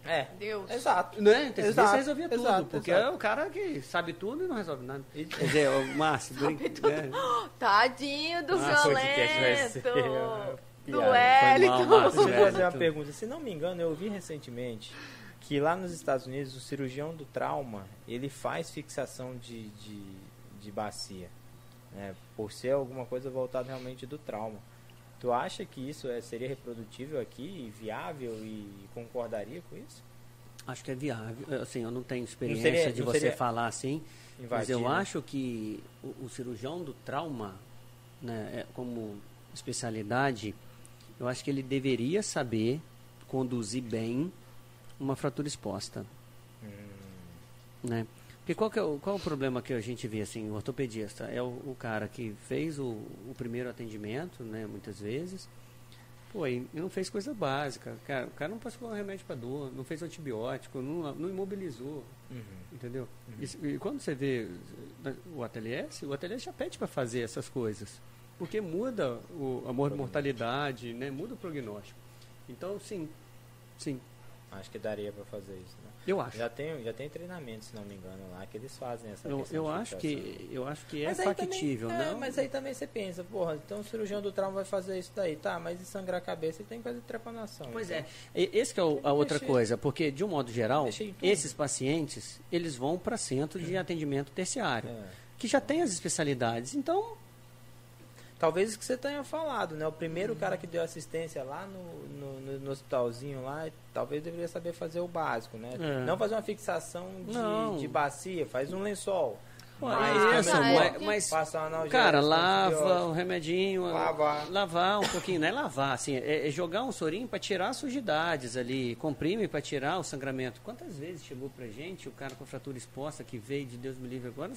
É, Deus. exato. Né? O intensivista Exato, resolvia tudo. exato, porque exato. é o cara que sabe tudo e não resolve nada. E- Quer dizer, o Márcio, brinca- é. <gasps> Tadinho do Ah, violento. uma Do. Wellington. Deixa eu fazer uma pergunta. Se não me engano, eu ouvi recentemente que lá nos Estados Unidos o cirurgião do trauma ele faz fixação de, de, de bacia, né? Por ser alguma coisa voltada realmente do trauma. Tu acha que isso é, seria reprodutível aqui, viável e concordaria com isso? Acho que é viável. Assim, eu não tenho experiência seria- de não você falar assim, mas eu acho que o, o cirurgião do trauma, né, é, como especialidade, eu acho que ele deveria saber conduzir bem uma fratura exposta. Hum. Né? Porque qual, é o, qual é o problema que a gente vê assim, o ortopedista? É o, o cara que fez o, o primeiro atendimento, né, muitas vezes, pô, e não fez coisa básica. Cara, o cara não passou um remédio para dor, não fez antibiótico, não, não imobilizou, Uhum. entendeu? Isso- E, quando você vê o ATLS, o ATLS já pede para fazer essas coisas. Porque muda o, a mor- mortalidade, né, muda o prognóstico. Então, sim, sim, Acho que daria para fazer isso, né? eu acho. Já tem, já tem treinamento, se não me engano, lá, que eles fazem essa Eu, eu acho que eu acho que é Mas factível, também, é, não? mas aí também você pensa, porra, então o cirurgião do trauma vai fazer isso daí, tá, mas e sangrar a cabeça ele tem que fazer trepanação. Pois então. é. E- Esse que é o- a outra mexer. coisa, porque de um modo geral, esses pacientes, eles vão para centro de atendimento terciário, É. que já tem as especialidades. Então, Talvez isso que você tenha falado, né? O primeiro cara que deu assistência lá no, no, no- hospitalzinho lá, talvez deveria saber fazer o básico, né? É. Não fazer uma fixação de, de bacia, faz um lençol. Mas mas- mas- passar um analgésico, cara, lava o remedinho, Lavar. lavar um pouquinho, não é lavar, assim, é, é jogar um sorinho para tirar as sujidades ali, comprime para tirar o sangramento. Quantas vezes chegou pra gente o cara com fratura exposta que veio de Deus me livre agora,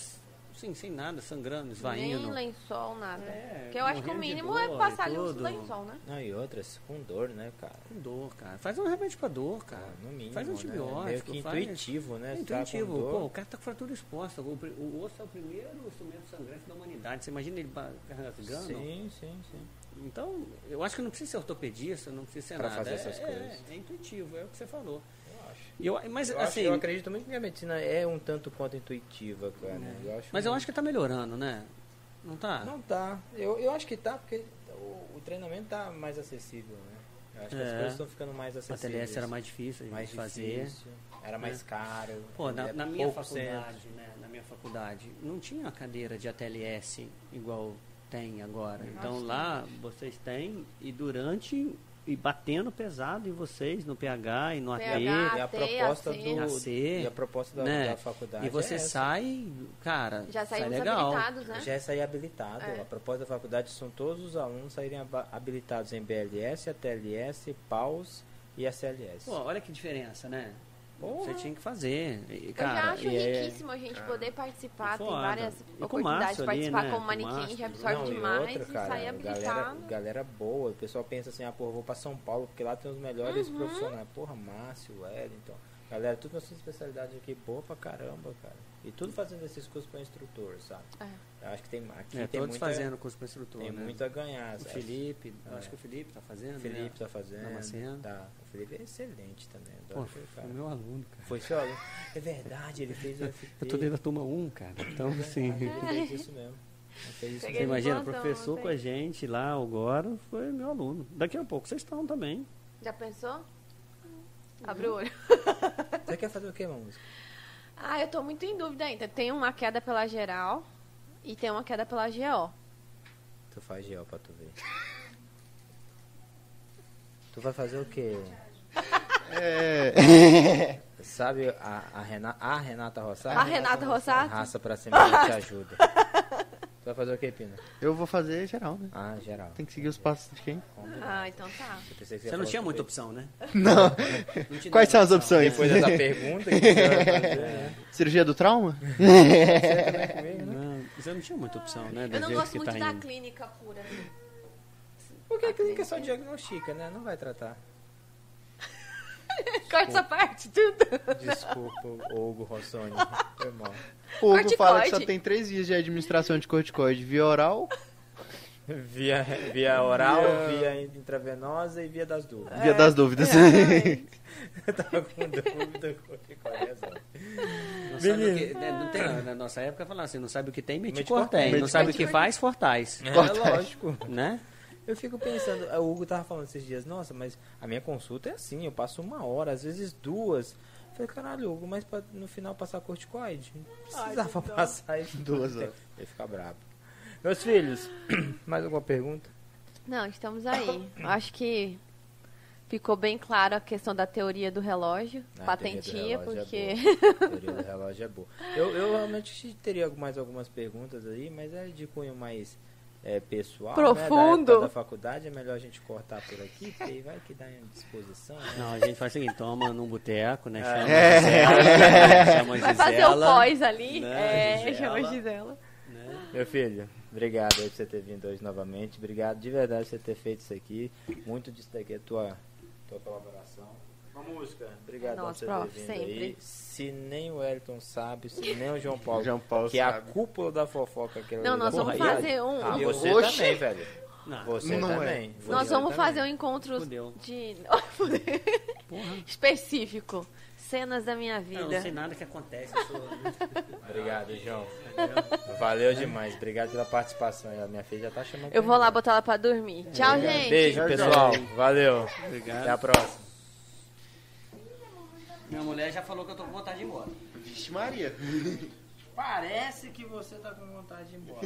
sim, sem nada, sangrando, esvaindo. Nem lençol, nada. É, Porque eu acho que o mínimo dor é passar ali um lençol, né? Não, e outras com dor, né, cara? Com dor, cara. Faz um remédio pra dor, cara. Ah, no mínimo, Faz um né? antibiótico. Meio que faz- intuitivo, né? É tá intuitivo. dor- Pô, o cara tá com fratura exposta. O, o osso é o primeiro instrumento sangrante da humanidade. Você imagina ele rasgando? Sim, sim, sim. Então, eu acho que não precisa ser ortopedista, não precisa ser Pra nada. fazer é, essas é- coisas. É, intuitivo, é o que você falou. Eu acho. Eu, mas, Eu, acho- assim, eu acredito muito que a medicina é um tanto quanto intuitiva, cara. Eu acho mas eu acho que tá melhorando, né? Não tá? Não tá. Eu, eu acho que tá, porque o, o treinamento tá mais acessível, né? Eu acho que as É. coisas estão ficando mais a acessíveis. TLS era mais difícil de mais fazer. difícil, era mais caro. Pô, na, é na minha faculdade, né? Na minha faculdade, não tinha a cadeira de ATLS igual tem agora. Então lá vocês têm e durante e batendo pesado em vocês no PH e no AT. E a proposta do AC, e a proposta da, né? da faculdade E você é sai, cara, Já sai saímos legal. habilitados, né? Já é sair habilitado. É. A proposta da faculdade são todos os alunos saírem habilitados em BLS, ATLS, PAUS e ACLS. Pô, olha que diferença, né? Porra. Você tinha que fazer. E, eu cara, já acho e é- riquíssimo a gente poder participar, tem Foda. várias E com oportunidades de ali, participar né? como Com o manequim, Márcio. já absorve Não, e demais outra, e cara, sair galera, habilitado. galera boa. O pessoal pensa assim, ah, porra, vou pra São Paulo, porque lá tem os melhores Uhum. profissionais. Porra, Márcio, Wellington. Galera, tudo nas suas especialidades aqui, boa pra caramba, cara. E tudo fazendo esses cursos pra instrutor, sabe? É. Eu acho que tem aqui é, tem todos muita, fazendo curso para instrutor, tem né? muito a ganhar. O sabe? Felipe, eu É. acho que o Felipe tá fazendo, O Felipe né? tá fazendo. Damasceno. Tá. O Felipe é excelente também. Pô, Adoro foi aquele cara. o meu aluno, cara. Foi seu aluno? É verdade, ele fez o FT. <laughs> Eu tô dentro da turma 1, cara. Então, assim... Ele fez isso mesmo. Isso Você imagina, professor com a gente lá agora foi meu aluno. Daqui a pouco vocês estão também. Já pensou? Abre o olho. <laughs> Você quer fazer o que, música? Ah, eu tô muito em dúvida ainda. Tem uma queda pela geral e tem uma queda pela GO. Tu faz gel pra tu ver. Tu vai fazer o quê? É. Sabe a, a, Renata, a Renata Rossato? A Renata Rossato? Raça pra cima te ajuda. <laughs> Tu vai fazer o quê, Pina? Eu vou fazer geral, né? Ah, geral. Tem que seguir os passos de quem? Ah, então tá. Eu pensei que Você não falar tinha muita opção, né? <laughs> Não. Não <laughs> Quais são as opções? Depois dessa pergunta, que você vai fazer, <laughs> né? Cirurgia do trauma? Não, você não tinha muita opção, né? Do Eu não jeito gosto que muito tá da indo. clínica pura. Porque a clínica só diagnostica, né? Não vai tratar. Corta essa parte, tudo. Desculpa, Hugo Rossoni. Foi mal. O Hugo fala que só tem três dias de administração de corticoide. Via oral, Via, via oral, via intravenosa e via das dúvidas. Via das dúvidas. <laughs> Eu tava com dúvida qual é. Não sabe o que, né, não tem, na nossa época falava assim, não sabe o que tem, mete cortéis. Não sabe o que faz, fortais. É, Corta. lógico. Né? Eu fico pensando, o Hugo tava falando esses dias, nossa, mas a minha consulta é assim, eu passo uma hora, às vezes duas. Eu falei, caralho, Hugo, mas pra, no final passar corticoide? Não precisava passar isso. Duas horas. <laughs> Ele fica bravo. Meus filhos, <clears throat> mais alguma pergunta? Não, estamos aí. Acho que ficou bem claro a questão da teoria do relógio. Ah, a teoria do patentia, relógio é porque. A <laughs> teoria do relógio é boa. Eu, eu realmente teria mais algumas perguntas aí, mas é de cunho mais é, pessoal. Né, Profundo. da, época da faculdade, é melhor a gente cortar por aqui, porque aí vai que dá em disposição. Né? Não, a gente faz o seguinte, toma num boteco, né? Chama É. a Gisela, chama a Vai fazer o Gisela, pós ali. né, É, Gisela. chama a Gisela. né? Meu filho, obrigado aí por você ter vindo hoje novamente. Obrigado de verdade por você ter feito isso aqui. Muito disso daqui é tua, tua colaboração. Uma música. Obrigado por você prof, ter vindo aí. sempre. Se nem o Elton sabe, se nem o João Paulo, <laughs> João Paulo que é a sabe. cúpula da fofoca. Que Não, nós vamos Porra, aí, fazer um. Ah, um- você Oxi. também, velho. Não, Você Não é. também. Você Nós vamos também. fazer um encontro Fudeu. de <laughs> específico. Cenas da minha Eu não sei vida. nada que acontece. Sou... <laughs> Obrigado, João. Valeu demais. Obrigado pela participação. A minha filha já tá chamando. Eu vou lá botar ela pra dormir. Tchau, gente. Beijo, pessoal. Valeu. Obrigado. Até a próxima. Minha mulher já falou que eu tô com vontade de ir embora. Vixe Maria. Parece que você tá com vontade de ir embora.